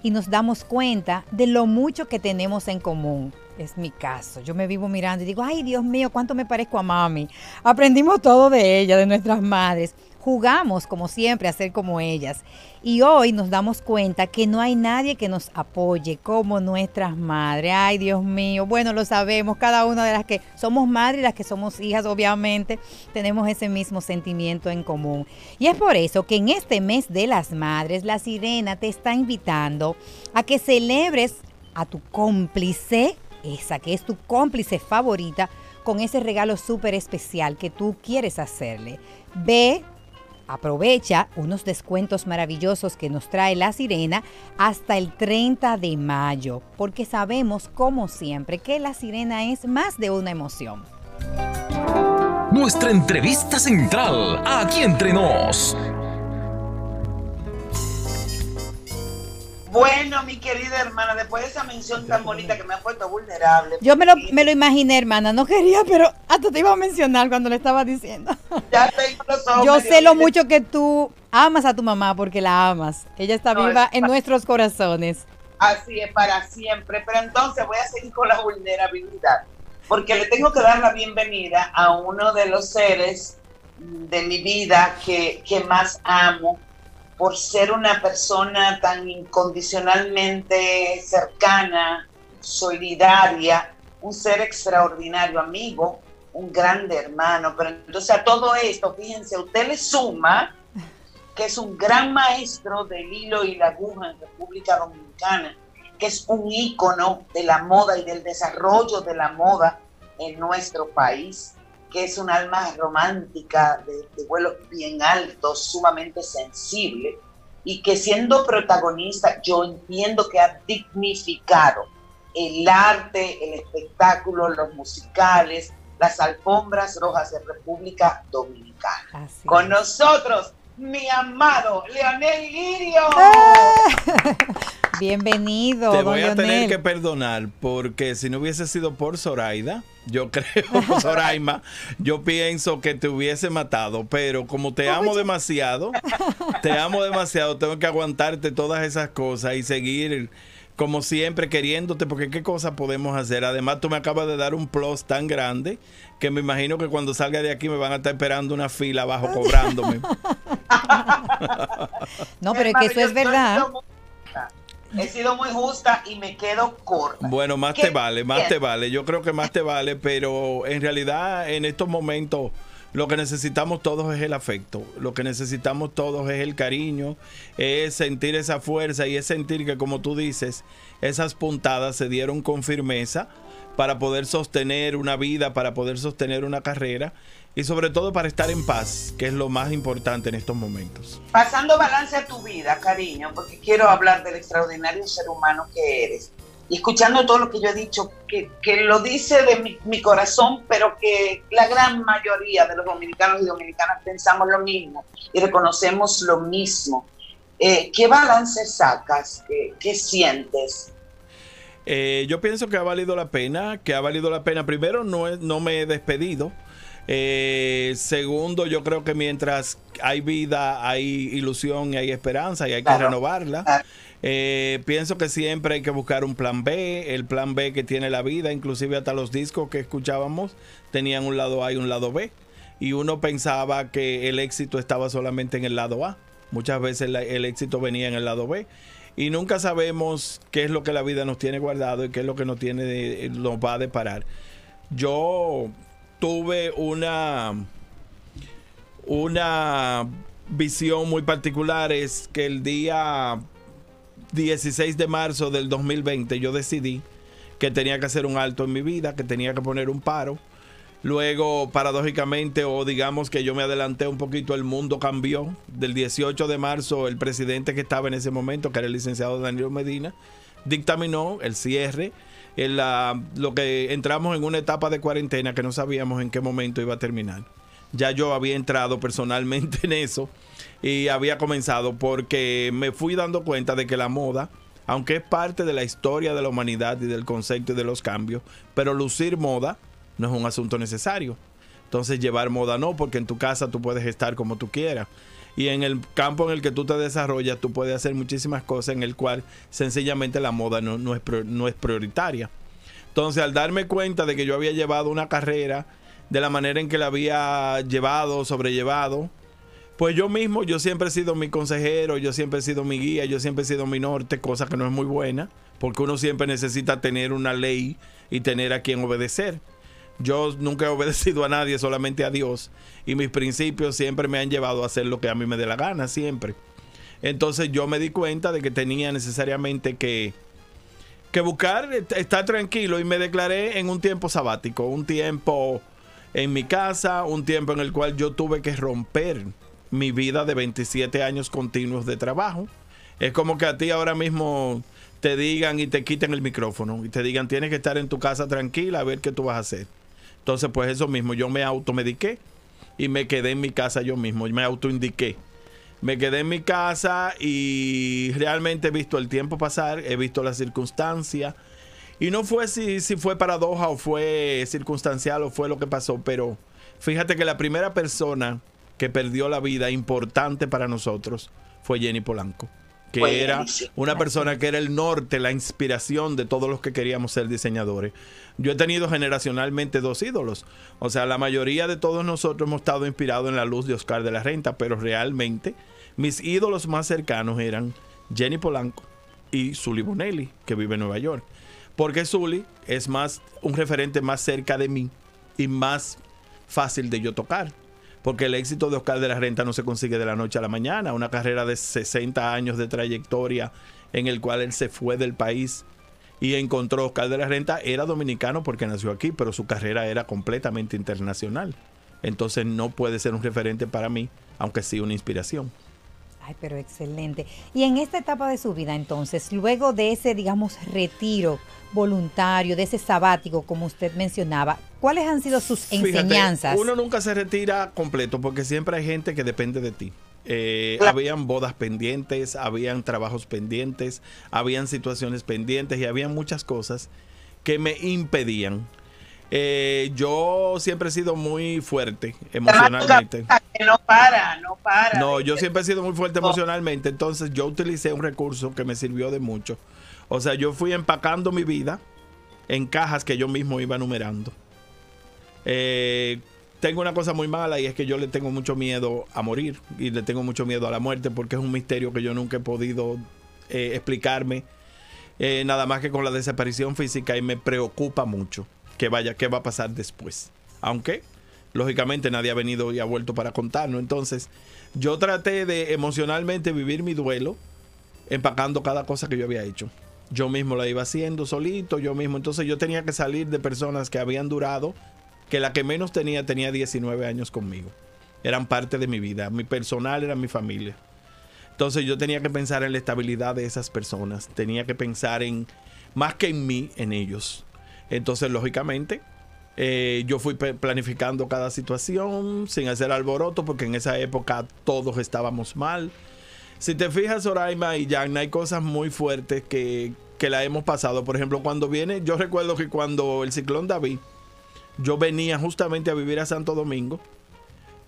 y nos damos cuenta de lo mucho que tenemos en común. Es mi caso. Yo me vivo mirando y digo, ay Dios mío, cuánto me parezco a mami. Aprendimos todo de ella, de nuestras madres. Jugamos, como siempre, a ser como ellas. Y hoy nos damos cuenta que no hay nadie que nos apoye como nuestras madres. Ay, Dios mío. Bueno, lo sabemos. Cada una de las que somos madres y las que somos hijas, obviamente, tenemos ese mismo sentimiento en común. Y es por eso que en este mes de las madres, la sirena te está invitando a que celebres a tu cómplice esa que es tu cómplice favorita, con ese regalo súper especial que tú quieres hacerle. Ve, aprovecha unos descuentos maravillosos que nos trae la sirena hasta el 30 de mayo, porque sabemos, como siempre, que la sirena es más de una emoción. Nuestra entrevista central, aquí entre nos. Bueno, mi querida hermana, después de esa mención tan bonita que me ha puesto vulnerable. Yo me lo, me lo imaginé, hermana, no quería, pero hasta te iba a mencionar cuando le estaba diciendo. *laughs* Ya tengo los ojos Yo sé lo bien. mucho que tú amas a tu mamá porque la amas. Ella está No, viva es- en nuestros corazones. Así es, para siempre. Pero entonces voy a seguir con la vulnerabilidad. Porque le tengo que dar la bienvenida a uno de los seres de mi vida que, que más amo por ser una persona tan incondicionalmente cercana, solidaria, un ser extraordinario amigo, un grande hermano. Pero entonces a todo esto, fíjense, usted le suma que es un gran maestro del hilo y la aguja en República Dominicana, que es un ícono de la moda y del desarrollo de la moda en nuestro país, que es un alma romántica de, de vuelo bien alto, sumamente sensible, y que siendo protagonista yo entiendo que ha dignificado el arte, el espectáculo, los musicales, las alfombras rojas de República Dominicana. Con nosotros, mi amado Leonel Lirio. *laughs* Bienvenido, Te don voy a tener Leonel. que perdonar porque si no hubiese sido por Zoraida, yo *laughs* creo, Zoraima, yo pienso que te hubiese matado, pero como te amo demasiado, te amo demasiado, tengo que aguantarte todas esas cosas y seguir como siempre queriéndote, porque qué cosas podemos hacer. Además, tú me acabas de dar un plus tan grande que me imagino que cuando salga de aquí me van a estar esperando una fila abajo cobrándome. *laughs* No, pero es que eso es verdad. He sido muy justa y me quedo corta. Bueno, más ¿Qué te vale, más bien? te vale. Yo creo que más te vale, pero en realidad en estos momentos lo que necesitamos todos es el afecto. Lo que necesitamos todos es el cariño, es sentir esa fuerza y es sentir que, como tú dices, esas puntadas se dieron con firmeza para poder sostener una vida, para poder sostener una carrera y sobre todo para estar en paz, que es lo más importante en estos momentos. Pasando balance a tu vida, cariño, porque quiero hablar del extraordinario ser humano que eres. Y escuchando todo lo que yo he dicho, que, que lo dice de mi, mi corazón, pero que la gran mayoría de los dominicanos y dominicanas pensamos lo mismo y reconocemos lo mismo. Eh, ¿Qué balance sacas? ¿Qué, qué sientes? Eh, yo pienso que ha valido la pena, que ha valido la pena. Primero, no, no me he despedido. Eh, segundo, yo creo que mientras hay vida, hay ilusión y hay esperanza y hay que Claro. renovarla. Eh, pienso que siempre hay que buscar un plan B, el plan B que tiene la vida, inclusive hasta los discos que escuchábamos tenían un lado A y un lado B. Y uno pensaba que el éxito estaba solamente en el lado A. Muchas veces la- el éxito venía en el lado B. Y nunca sabemos qué es lo que la vida nos tiene guardado y qué es lo que nos, tiene, nos va a deparar. Yo tuve una, una visión muy particular. Es que el día 16 de marzo del 2020 yo decidí que tenía que hacer un alto en mi vida, que tenía que poner un paro. Luego, paradójicamente, o digamos que yo me adelanté un poquito, el mundo cambió. Del 18 de marzo, el presidente que estaba en ese momento, que era el licenciado Danilo Medina, dictaminó el cierre, en la- lo que entramos en una etapa de cuarentena que no sabíamos en qué momento iba a terminar. Ya yo había entrado personalmente *laughs* en eso y había comenzado porque me fui dando cuenta de que la moda, aunque es parte de la historia de la humanidad y del concepto y de los cambios, pero lucir moda no es un asunto necesario. Entonces llevar moda no, porque en tu casa tú puedes estar como tú quieras. Y en el campo en el que tú te desarrollas, tú puedes hacer muchísimas cosas en el cual sencillamente la moda no, no es, no es prioritaria. Entonces, al darme cuenta de que yo había llevado una carrera de la manera en que la había llevado, sobrellevado, pues yo mismo, yo siempre he sido mi consejero, yo siempre he sido mi guía, yo siempre he sido mi norte, cosa que no es muy buena, porque uno siempre necesita tener una ley y tener a quien obedecer. Yo nunca he obedecido a nadie, solamente a Dios, y mis principios siempre me han llevado a hacer lo que a mí me dé la gana, siempre. Entonces yo me di cuenta de que tenía necesariamente que, que buscar est- estar tranquilo y me declaré en un tiempo sabático, un tiempo en mi casa, un tiempo en el cual yo tuve que romper mi vida de 27 años continuos de trabajo. Es como que a ti ahora mismo te digan y te quiten el micrófono y te digan tienes que estar en tu casa tranquila a ver qué tú vas a hacer. Entonces pues eso mismo, yo me automediqué y me quedé en mi casa yo mismo, me autoindiqué. Me quedé en mi casa y realmente he visto el tiempo pasar, he visto las circunstancias. Y no fue si, si fue paradoja o fue circunstancial o fue lo que pasó, pero fíjate que la primera persona que perdió la vida importante para nosotros fue Jenny Polanco, que Fue era una persona que era el norte, la inspiración de todos los que queríamos ser diseñadores. Yo he tenido generacionalmente dos ídolos. O sea, la mayoría de todos nosotros hemos estado inspirados en la luz de Oscar de la Renta, pero realmente mis ídolos más cercanos eran Jenny Polanco y Zully Bonelli, que vive en Nueva York. Porque Zully es más un referente más cerca de mí y más fácil de yo tocar. Porque el éxito de Oscar de la Renta no se consigue de la noche a la mañana. Una carrera de 60 años de trayectoria en el cual él se fue del país y encontró Oscar de la Renta. Era dominicano porque nació aquí, pero su carrera era completamente internacional. Entonces no puede ser un referente para mí, aunque sí una inspiración. Ay, pero excelente. Y en esta etapa de su vida, entonces, luego de ese, digamos, retiro voluntario, de ese sabático, como usted mencionaba, ¿cuáles han sido sus Fíjate, enseñanzas? uno nunca se retira completo porque siempre hay gente que depende de ti. Eh, Claro. Habían bodas pendientes, habían trabajos pendientes, habían situaciones pendientes y habían muchas cosas que me impedían. Eh, yo siempre he sido muy fuerte emocionalmente. Que no para, no para. No, yo siempre he sido muy fuerte emocionalmente, entonces yo utilicé un recurso que me sirvió de mucho. O sea, yo fui empacando mi vida en cajas que yo mismo iba numerando. Eh, tengo una cosa muy mala y es que yo le tengo mucho miedo a morir y le tengo mucho miedo a la muerte porque es un misterio que yo nunca he podido eh, explicarme eh, nada más que con la desaparición física y me preocupa mucho que vaya, qué va a pasar después. Aunque, lógicamente, nadie ha venido y ha vuelto para contarnos. Entonces, yo traté de emocionalmente vivir mi duelo empacando cada cosa que yo había hecho. Yo mismo la iba haciendo solito, yo mismo. Entonces yo tenía que salir de personas que habían durado, que la que menos tenía tenía 19 años conmigo. Eran parte de mi vida. Mi personal era mi familia. Entonces yo tenía que pensar en la estabilidad de esas personas. Tenía que pensar en, más que en mí, en ellos. Entonces, lógicamente, eh, yo fui planificando cada situación sin hacer alboroto porque en esa época todos estábamos mal. Si te fijas, Soraima y Jan, hay cosas muy fuertes que, que la hemos pasado. Por ejemplo, cuando viene, yo recuerdo que cuando el ciclón David, yo venía justamente a vivir a Santo Domingo,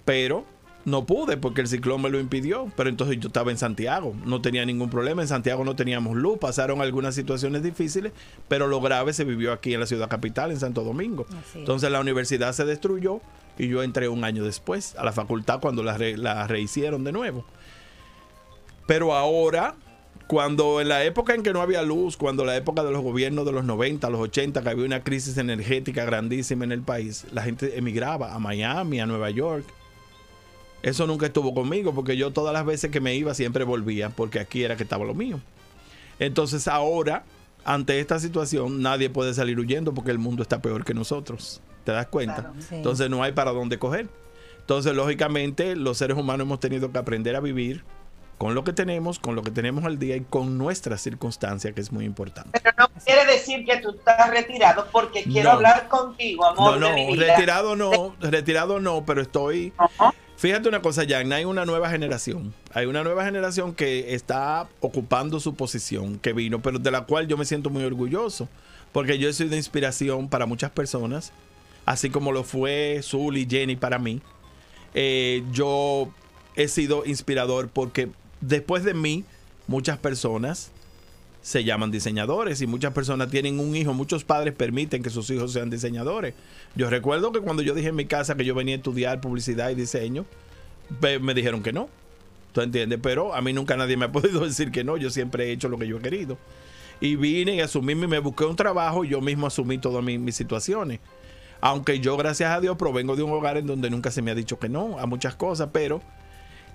pero no pude porque el ciclón me lo impidió. Pero entonces yo estaba en Santiago, no tenía ningún problema. En Santiago no teníamos luz, pasaron algunas situaciones difíciles, pero lo grave se vivió aquí en la ciudad capital, en Santo Domingo. Entonces la universidad se destruyó y yo entré un año después a la facultad cuando la, re- la rehicieron de nuevo. Pero ahora, cuando en la época en que no había luz, cuando la época de los gobiernos de los 90, los 80, que había una crisis energética grandísima en el país, la gente emigraba a Miami, a Nueva York. Eso nunca estuvo conmigo porque yo todas las veces que me iba siempre volvía porque aquí era que estaba lo mío. Entonces ahora, ante esta situación, nadie puede salir huyendo porque el mundo está peor que nosotros. ¿Te das cuenta? Claro, sí. Entonces no hay para dónde coger. Entonces, lógicamente, los seres humanos hemos tenido que aprender a vivir con lo que tenemos, con lo que tenemos al día y con nuestras circunstancias, que es muy importante. Pero no quiere decir que tú estás retirado porque quiero No. hablar contigo, amor. No, de mi no, vida. retirado no, retirado no, pero estoy... Fíjate una cosa, Jan, hay una nueva generación. Hay una nueva generación que está ocupando su posición, que vino, pero de la cual yo me siento muy orgulloso, porque yo soy de inspiración para muchas personas, así como lo fue Zul y Jenny para mí. Eh, yo he sido inspirador porque después de mí, muchas personas se llaman diseñadores y muchas personas tienen un hijo, muchos padres permiten que sus hijos sean diseñadores. Yo recuerdo que cuando yo dije en mi casa que yo venía a estudiar publicidad y diseño, me dijeron que no. ¿Tú entiendes? Pero a mí nunca nadie me ha *laughs* podido decir que no, yo siempre he hecho lo que yo he querido. Y vine y asumí, me busqué un trabajo y yo mismo asumí todas mis situaciones. Aunque yo, gracias a Dios, provengo de un hogar en donde nunca se me ha dicho que no a muchas cosas, pero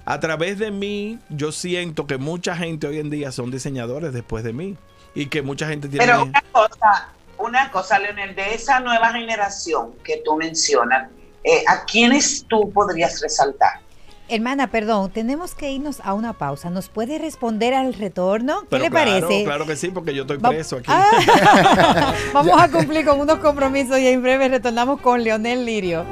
a través de mí, yo siento que mucha gente hoy en día son diseñadores después de mí. y que mucha gente tiene... Pero una cosa, una cosa, Leonel, de esa nueva generación que tú mencionas, eh, ¿a quiénes tú podrías resaltar? Hermana, perdón, tenemos que irnos a una pausa. ¿Nos puede responder al retorno? ¿Qué Pero le claro, parece? Claro que sí, porque yo estoy Va- preso aquí. Ah, *laughs* Vamos a cumplir con unos compromisos y en breve retornamos con Leonel Lirio.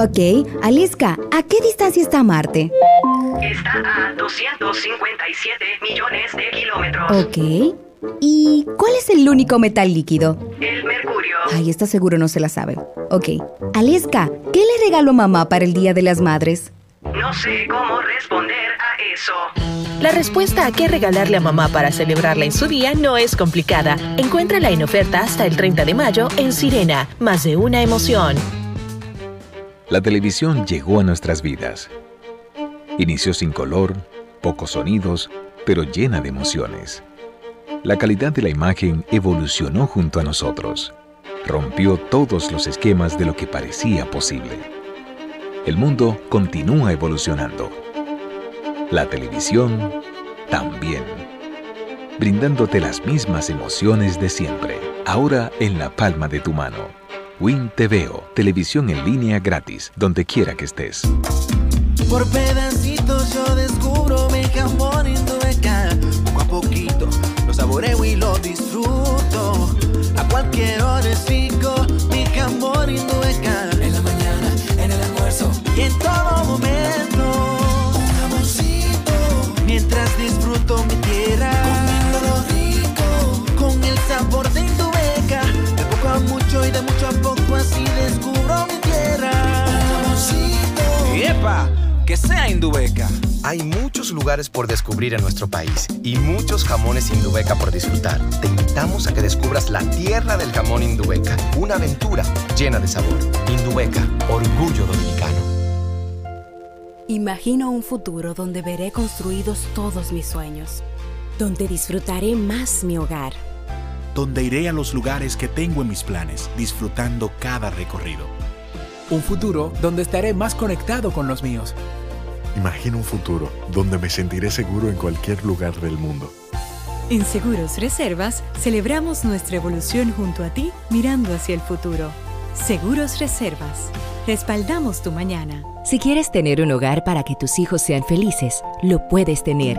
Ok, Aliska, ¿a qué distancia está Marte? Está a 257 millones de kilómetros. Ok. ¿Y cuál es el único metal líquido? El mercurio. Ay, está seguro no se la sabe. Ok. Aliska, ¿qué le regaló mamá para el Día de las Madres? No sé cómo responder a eso. La respuesta a qué regalarle a mamá para celebrarla en su día no es complicada. Encuéntrala en oferta hasta el 30 de mayo en Sirena. Más de una emoción. La televisión llegó a nuestras vidas. Inició sin color, pocos sonidos, pero llena de emociones. La calidad de la imagen evolucionó junto a nosotros. Rompió todos los esquemas de lo que parecía posible. El mundo continúa evolucionando. La televisión también. Brindándote las mismas emociones de siempre, ahora en la palma de tu mano. Win TVO, televisión en línea gratis, donde quiera que estés. Por pedacitos yo descubro mi jamón indueca. Poco a poquito lo saboreo y lo disfruto. A cualquier hora es rico mi jamón indueca. En la mañana, en el almuerzo y en todo así descubro mi tierra. Un jamoncito. ¡Epa! Que sea Indubeca. Hay muchos lugares por descubrir en nuestro país y muchos jamones Indubeca por disfrutar. Te invitamos a que descubras la tierra del jamón Indubeca, una aventura llena de sabor. Indubeca, orgullo dominicano. Imagino un futuro donde veré construidos todos mis sueños, donde disfrutaré más mi hogar. Donde iré a los lugares que tengo en mis planes, disfrutando cada recorrido. Un futuro donde estaré más conectado con los míos. Imagino un futuro donde me sentiré seguro en cualquier lugar del mundo. En Seguros Reservas celebramos nuestra evolución junto a ti mirando hacia el futuro. Seguros Reservas. Respaldamos tu mañana. Si quieres tener un hogar para que tus hijos sean felices, lo puedes tener.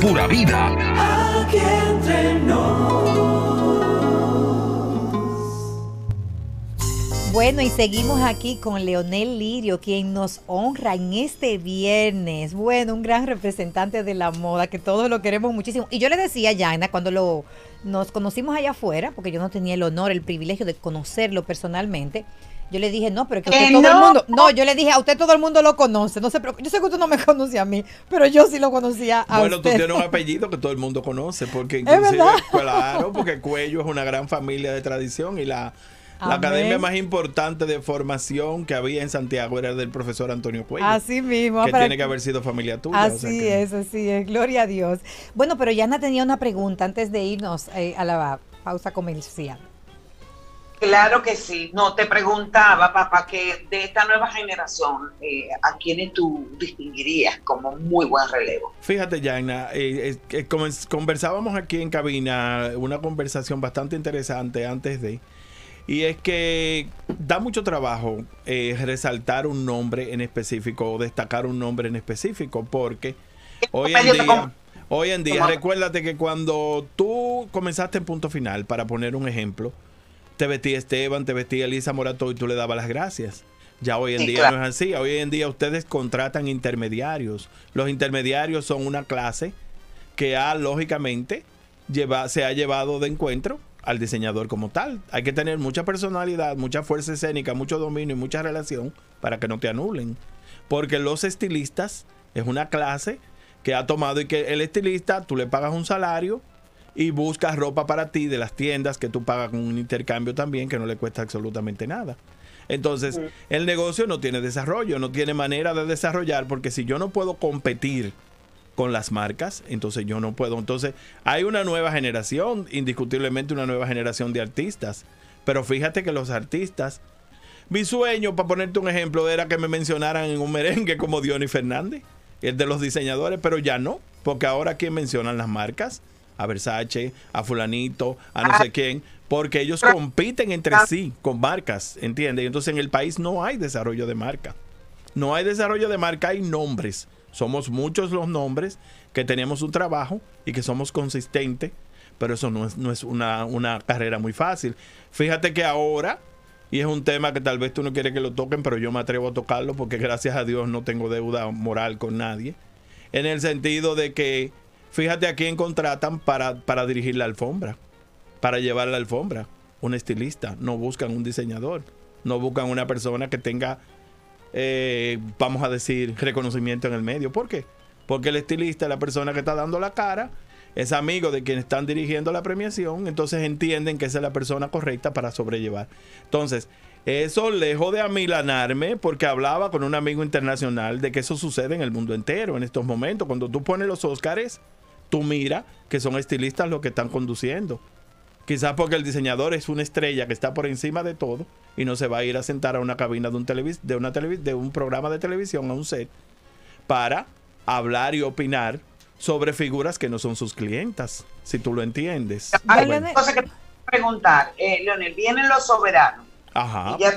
Pura vida. Aquí entre Bueno, y seguimos aquí con Leonel Lirio, quien nos honra en este viernes. Bueno, un gran representante de la moda, que todos lo queremos muchísimo. Y yo le decía a Yana, cuando lo, nos conocimos allá afuera, porque yo no tenía el honor, el privilegio de conocerlo personalmente, yo le dije, no, pero que usted Que todo el no. mundo, no, yo le dije, a usted todo el mundo lo conoce, no se preocupe, yo sé que usted no me *laughs* conoce a mí, pero yo sí lo conocía a Bueno, tú usted. tienes un apellido que todo el mundo conoce, porque *laughs* inclusive, claro, porque Cuello es una gran familia de tradición y la, academia más importante de formación que había en Santiago era del profesor Antonio Cuello. Así mismo. Que tiene que haber sido familia tuya. o sea Así que- es, así es, gloria a Dios. Bueno, pero Yana tenía una pregunta antes de irnos eh, a la pausa comercial. Claro que sí. No, te preguntaba, papá, que de esta nueva generación, eh, ¿a quiénes tú distinguirías como muy buen relevo? Fíjate, Jaina, eh, eh, conversábamos aquí en cabina una conversación bastante interesante antes de. Y es que da mucho trabajo eh, resaltar un nombre en específico o destacar un nombre en específico, porque hoy en día, hoy en día, recuérdate que cuando tú comenzaste en punto final, para poner un ejemplo, te vestía Esteban, te vestía Elisa Morato y tú le dabas las gracias. Ya hoy en Sí, día claro. no es así. Hoy en día ustedes contratan intermediarios. Los intermediarios son una clase que ha, lógicamente, lleva, se ha llevado de encuentro al diseñador como tal. Hay que tener mucha personalidad, mucha fuerza escénica, mucho dominio y mucha relación para que no te anulen. Porque los estilistas es una clase que ha tomado y que el estilista, tú le pagas un salario y buscas ropa para ti de las tiendas que tú pagas con un intercambio también que no le cuesta absolutamente nada. Entonces, el negocio no tiene desarrollo, no tiene manera de desarrollar porque si yo no puedo competir con las marcas, entonces yo no puedo. Entonces, hay una nueva generación, indiscutiblemente una nueva generación de artistas. Pero fíjate que los artistas, mi sueño, para ponerte un ejemplo, era que me mencionaran en un merengue como Diony Fernández, el de los diseñadores, pero ya no, porque ahora quién mencionan las marcas, a Versace, a fulanito, a no sé quién, porque ellos compiten entre sí con marcas, ¿entiendes? Y entonces en el país no hay desarrollo de marca. No hay desarrollo de marca, hay nombres. Somos muchos los nombres que tenemos un trabajo y que somos consistentes, pero eso no es, no es una, una carrera muy fácil. Fíjate que ahora, y es un tema que tal vez tú no quieres que lo toquen, pero yo me atrevo a tocarlo porque gracias a Dios no tengo deuda moral con nadie. En el sentido de que, fíjate a quién contratan para, para dirigir la alfombra, para llevar la alfombra. Un estilista. No buscan un diseñador. No buscan una persona que tenga, eh, vamos a decir, reconocimiento en el medio. ¿Por qué? Porque el estilista es la persona que está dando la cara, es amigo de quienes están dirigiendo la premiación, entonces entienden que esa es la persona correcta para sobrellevar. Entonces, eso lejos de amilanarme, porque hablaba con un amigo internacional de que eso sucede en el mundo entero en estos momentos. Cuando tú pones los Óscares, tú mira que son estilistas los que están conduciendo. Quizás porque el diseñador es una estrella que está por encima de todo y no se va a ir a sentar a una cabina de un, televis de una televis de un programa de televisión, a un set, para hablar y opinar sobre figuras que no son sus clientas, si tú lo entiendes. Hay Bueno. una cosa que preguntar, eh, Leonel, vienen los soberanos. Ajá. Y ya-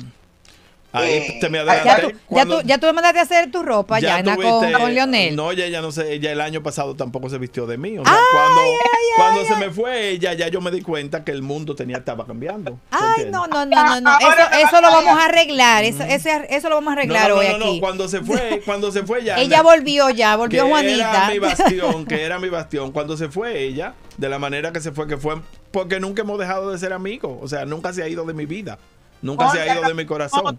Ahí eh, te me Ya adelanté. tú, ya, tú, ya tú me mandaste a hacer tu ropa, ya, con, tuviste- con Leonel. No, ella, ella no sé, ella el año pasado tampoco se vistió de mí. O sea, cuando, cuando se me fue ella, ya yo me di cuenta que el mundo tenía estaba cambiando. ¿Tú Ay, no, no, no, no, no. *laughs* Eso, eso lo vamos a arreglar. Eso, ese- eso lo vamos a arreglar no, no, hoy no, no, aquí. Cuando se fue, *laughs* cuando se fue ya. Ella volvió ya, volvió que Juanita. Era mi *laughs* bastión, que era mi bastión. Cuando se fue ella, de la manera que se fue, que fue porque nunca hemos dejado de ser amigos. O sea, nunca se ha ido de mi vida. Nunca se ha ido de mi corazón.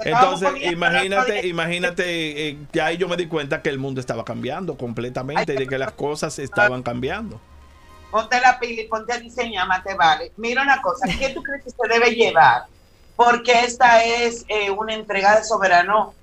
Entonces, imagínate, imagínate, eh, que ahí yo me di cuenta que el mundo estaba cambiando completamente y de que las cosas estaban cambiando. Ponte la pila y ponte a diseñar, más te vale. Mira una cosa, ¿qué tú crees que se debe llevar? Porque esta es eh, una entrega de soberano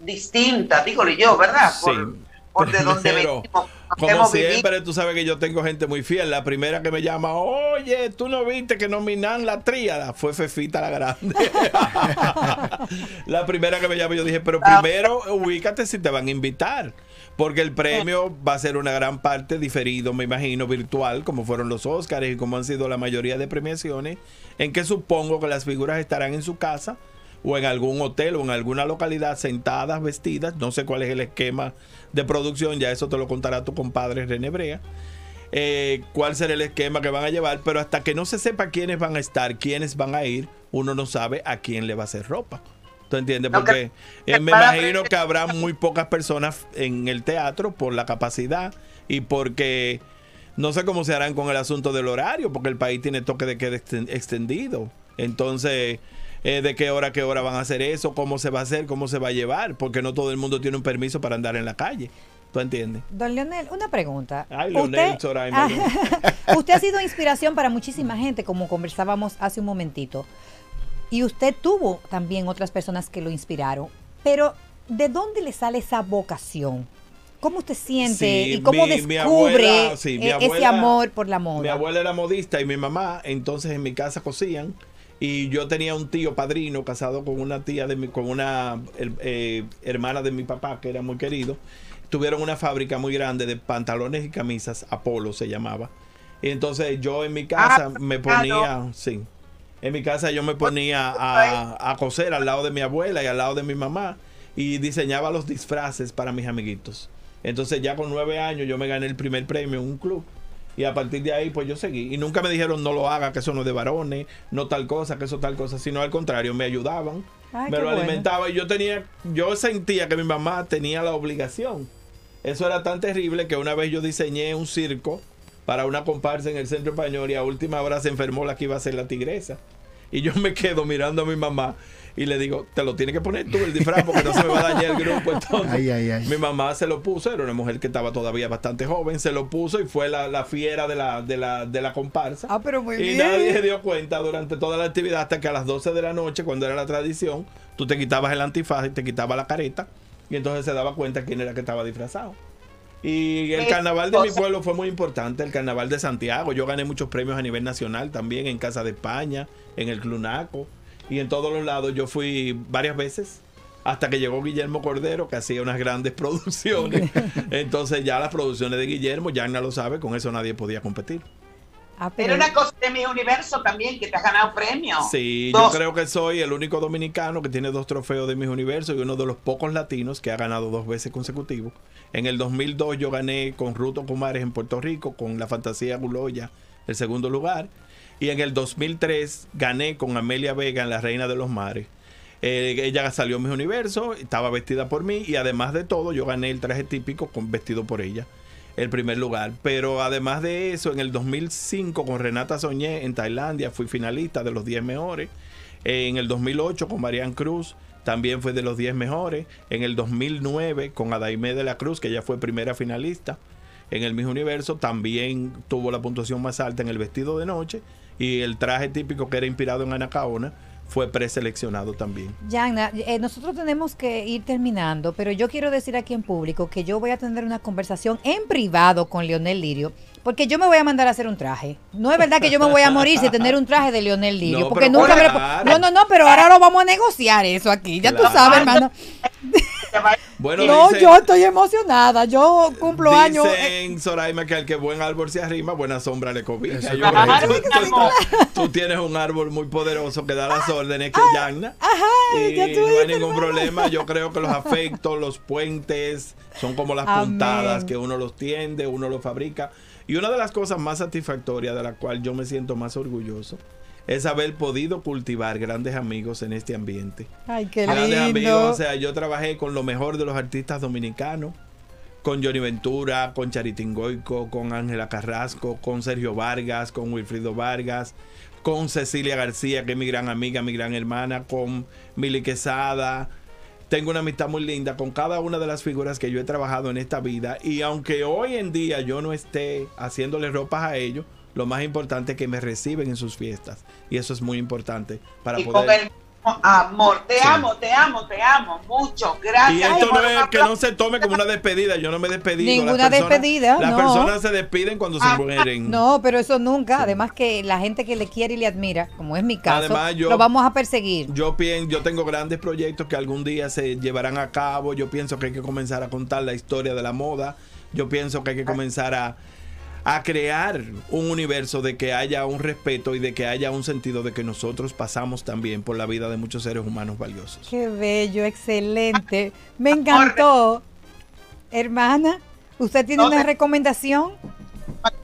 distinta, dígole yo, ¿verdad? Por, Sí. Por de donde venimos, Como hemos vivido. siempre, tú sabes que yo tengo gente muy fiel. La primera que me llama, oye, tú no viste que nominan la tríada. Fue Fefita la Grande. *laughs* la primera que me llama, yo dije, pero primero ubícate si te van a invitar. Porque el premio va a ser una gran parte diferido, me imagino, virtual, como fueron los Oscars y como han sido la mayoría de premiaciones, en que supongo que las figuras estarán en su casa o en algún hotel o en alguna localidad sentadas, vestidas. No sé cuál es el esquema de producción, ya eso te lo contará tu compadre René Brea. Eh, cuál será el esquema que van a llevar, pero hasta que no se sepa quiénes van a estar, quiénes van a ir, uno no sabe a quién le va a hacer ropa. ¿Tú entiendes? Porque que- eh, me imagino que habrá muy pocas personas en el teatro por la capacidad y porque no sé cómo se harán con el asunto del horario, porque el país tiene toque de queda exten- extendido. Entonces, eh, de qué hora a qué hora van a hacer eso, cómo se va a hacer, cómo se va a llevar, porque no todo el mundo tiene un permiso para andar en la calle. ¿Tú entiendes? Don Leonel, una pregunta. Ay, Leonel, Soraima, Ah, *laughs* usted ha sido inspiración para muchísima gente, como conversábamos hace un momentito. Y usted tuvo también otras personas que lo inspiraron. Pero, ¿de dónde le sale esa vocación? ¿Cómo usted siente Sí, y cómo mi- mi descubre abuela- sí, mi eh, ese amor por la moda? Mi abuela era modista y mi mamá, entonces en mi casa cosían. Y yo tenía un tío padrino casado con una tía de mi, con una eh, hermana de mi papá que era muy querido. Tuvieron una fábrica muy grande de pantalones y camisas, Apolo se llamaba. Y entonces yo en mi casa Ah, me ponía, sí, en mi casa yo me ponía a, a coser al lado de mi abuela y al lado de mi mamá y diseñaba los disfraces para mis amiguitos. Entonces ya con nueve años yo me gané el primer premio en un club. Y a partir de ahí, pues yo seguí. Y nunca me dijeron, no lo haga, que eso no es de varones, no tal cosa, que eso tal cosa, sino al contrario, me ayudaban, Ay, me lo bueno. alimentaba y yo tenía, yo sentía que mi mamá tenía la obligación. Eso era tan terrible que una vez yo diseñé un circo para una comparsa en el centro español y a última hora se enfermó la que iba a ser la tigresa. Y yo me quedo mirando a mi mamá y le digo, te lo tienes que poner tú el disfraz porque no se me va a dañar el grupo. *laughs* Entonces, Ay, ay, ay. mi mamá se lo puso, era una mujer que estaba todavía bastante joven, se lo puso y fue la, la fiera de la, de, la, de la comparsa. Ah, pero muy y bien. nadie se dio cuenta durante toda la actividad hasta que a las 12 de la noche, cuando era la tradición, tú te quitabas el antifaz y te quitabas la careta y entonces se daba cuenta quién era que estaba disfrazado. Y el carnaval de mi pueblo fue muy importante, el carnaval de Santiago. Yo gané muchos premios a nivel nacional también en Casa de España, en el Clunaco y en todos los lados. Yo fui varias veces hasta que llegó Guillermo Cordero, que hacía unas grandes *laughs* producciones. Entonces ya las producciones de Guillermo, Yagna lo sabe, con eso nadie podía competir. Ah, Pero una cosa de mi universo también, que te has ganado premios. Sí, Dos. yo creo que soy el único dominicano que tiene dos trofeos de mis universos y uno de los pocos latinos que ha ganado dos veces consecutivos. En el 2002 yo gané con Ruto Kumares en Puerto Rico, con la Fantasía Guloya, el segundo lugar. Y en el 2003 gané con Amelia Vega en La Reina de los Mares. Eh, ella salió en mis universos, estaba vestida por mí y además de todo yo gané el traje típico con vestido por ella el primer lugar. Pero además de eso, en el 2005 con Renata Soñé en Tailandia fui finalista de los 10 mejores. En el 2008 con Marian Cruz también fue de los 10 mejores. En el 2009 con Adaime de la Cruz, que ella fue primera finalista. En el Miss Universo también tuvo la puntuación más alta en el vestido de noche. Y el traje típico que era inspirado en Anacaona fue preseleccionado también. Yagna, eh, nosotros tenemos que ir terminando, pero yo quiero decir aquí en público que yo voy a tener una conversación en privado con Leonel Lirio, porque yo me voy a mandar a hacer un traje. No es verdad que yo me voy a morir sin tener un traje de Leonel *laughs* Lirio, No, porque nunca me. No, no, no, pero ahora lo vamos a negociar eso aquí. Ya tú Claro. sabes, hermano. *laughs* Bueno, no, yo estoy emocionada. Yo cumplo años. eh, Dicen Soraima que al que buen árbol se arrima, buena sombra le cobija. Eso Yo es creo correcto. que tú, tú- tú tienes un árbol muy poderoso que da las órdenes que Yagna. Ajá, Y ya tú no hay ningún problema. Yo creo que los *laughs* afectos, los puentes, son como las Amén. puntadas que uno los tiende, uno los fabrica. Y una de las cosas más satisfactorias de la cual yo me siento más orgulloso es haber podido cultivar grandes amigos en este ambiente. Ay, qué Grandes lindo. amigos, o sea, yo trabajé con lo mejor de los artistas dominicanos, con Johnny Ventura, con Charitín Goico, con Ángela Carrasco, con Sergio Vargas, con Wilfrido Vargas, con Cecilia García, que es mi gran amiga, mi gran hermana, con Mili Quesada. Tengo una amistad muy linda con cada una de las figuras que yo he trabajado en esta vida y aunque hoy en día yo no esté haciéndole ropas a ellos, lo más importante es que me reciben en sus fiestas y eso es muy importante para y con poder... el mismo amor. Te Sí. amo, te amo, te amo mucho. Gracias. Y esto no es que no se tome como una despedida. Yo no me he despedido. Ninguna Las personas- despedida, Las no. personas se despiden cuando Ah, se mueren. No, pero eso nunca. Además que la gente que le quiere y le admira, como es mi caso, Además, yo- lo vamos a perseguir. Yo pienso, yo tengo grandes proyectos que algún día se llevarán a cabo. Yo pienso que hay que comenzar a contar la historia de la moda. Yo pienso que hay que comenzar a, a crear un universo de que haya un respeto y de que haya un sentido de que nosotros pasamos también por la vida de muchos seres humanos valiosos. Qué bello, excelente. Me encantó. Hermana, ¿usted tiene No una te- recomendación?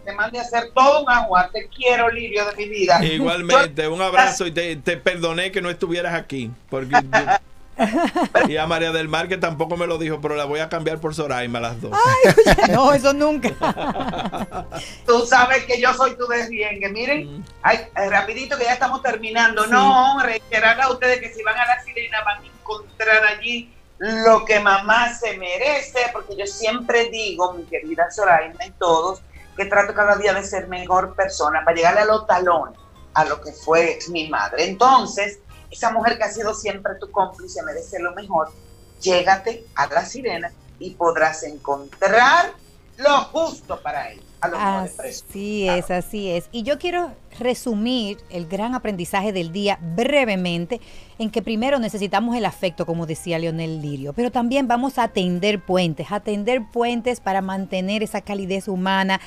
Te mande a hacer todo un agua. Te quiero, Lirio, de mi vida. Igualmente, un abrazo y te, te perdoné que no estuvieras aquí. Porque yo- *laughs* *laughs* y a María del Mar que tampoco me lo dijo, pero la voy a cambiar por Soraima las dos. No, eso nunca. *laughs* Tú sabes que yo soy tu desriengue. Miren, ay, eh, rapidito que ya estamos terminando. No, reiterar a ustedes que si van a la sirena van a encontrar allí lo que mamá se merece, porque yo siempre digo, mi querida Soraima y todos, que trato cada día de ser mejor persona para llegarle a los talones a lo que fue mi madre. Entonces, esa mujer que ha sido siempre tu cómplice merece lo mejor. Llégate a la sirena y podrás encontrar lo justo para ella. A. Así es, así es. Y yo quiero resumir el gran aprendizaje del día brevemente en que primero necesitamos el afecto, como decía Leonel Lirio, pero también vamos a atender puentes, atender puentes para mantener esa calidez humana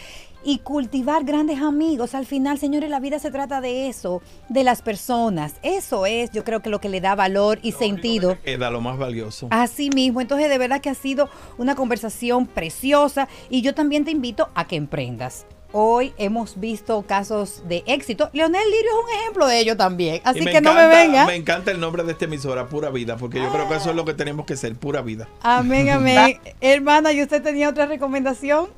y cultivar grandes amigos. Al final, señores, la vida se trata de eso, de las personas. Eso es, yo creo que lo que le da valor y sentido. Queda lo más valioso. Así mismo, entonces de verdad que ha sido una conversación preciosa y yo también te invito a que emprendas. Hoy hemos visto casos de éxito. Leonel Lirio es un ejemplo de ello también. Así que no me encanta- venga. Me encanta el nombre de esta emisora, Pura Vida, porque yo creo que eso es lo que tenemos que ser, pura vida. Amén, *laughs* amén. Hermana, ¿y usted tenía otra recomendación?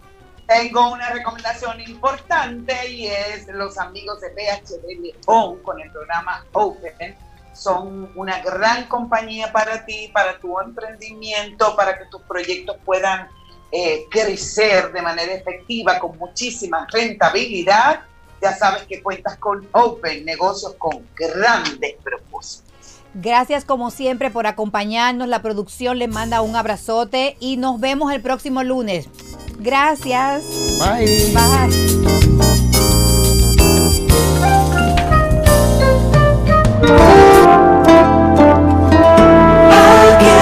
Tengo una recomendación importante y es los amigos de PHD León con el programa Open. Son una gran compañía para ti, para tu emprendimiento, para que tus proyectos puedan eh, crecer de manera efectiva con muchísima rentabilidad. Ya sabes que cuentas con Open, negocios con grandes propósitos. Gracias como siempre por acompañarnos. La producción le manda un abrazote y nos vemos el próximo lunes. Gracias. Bye. Bye.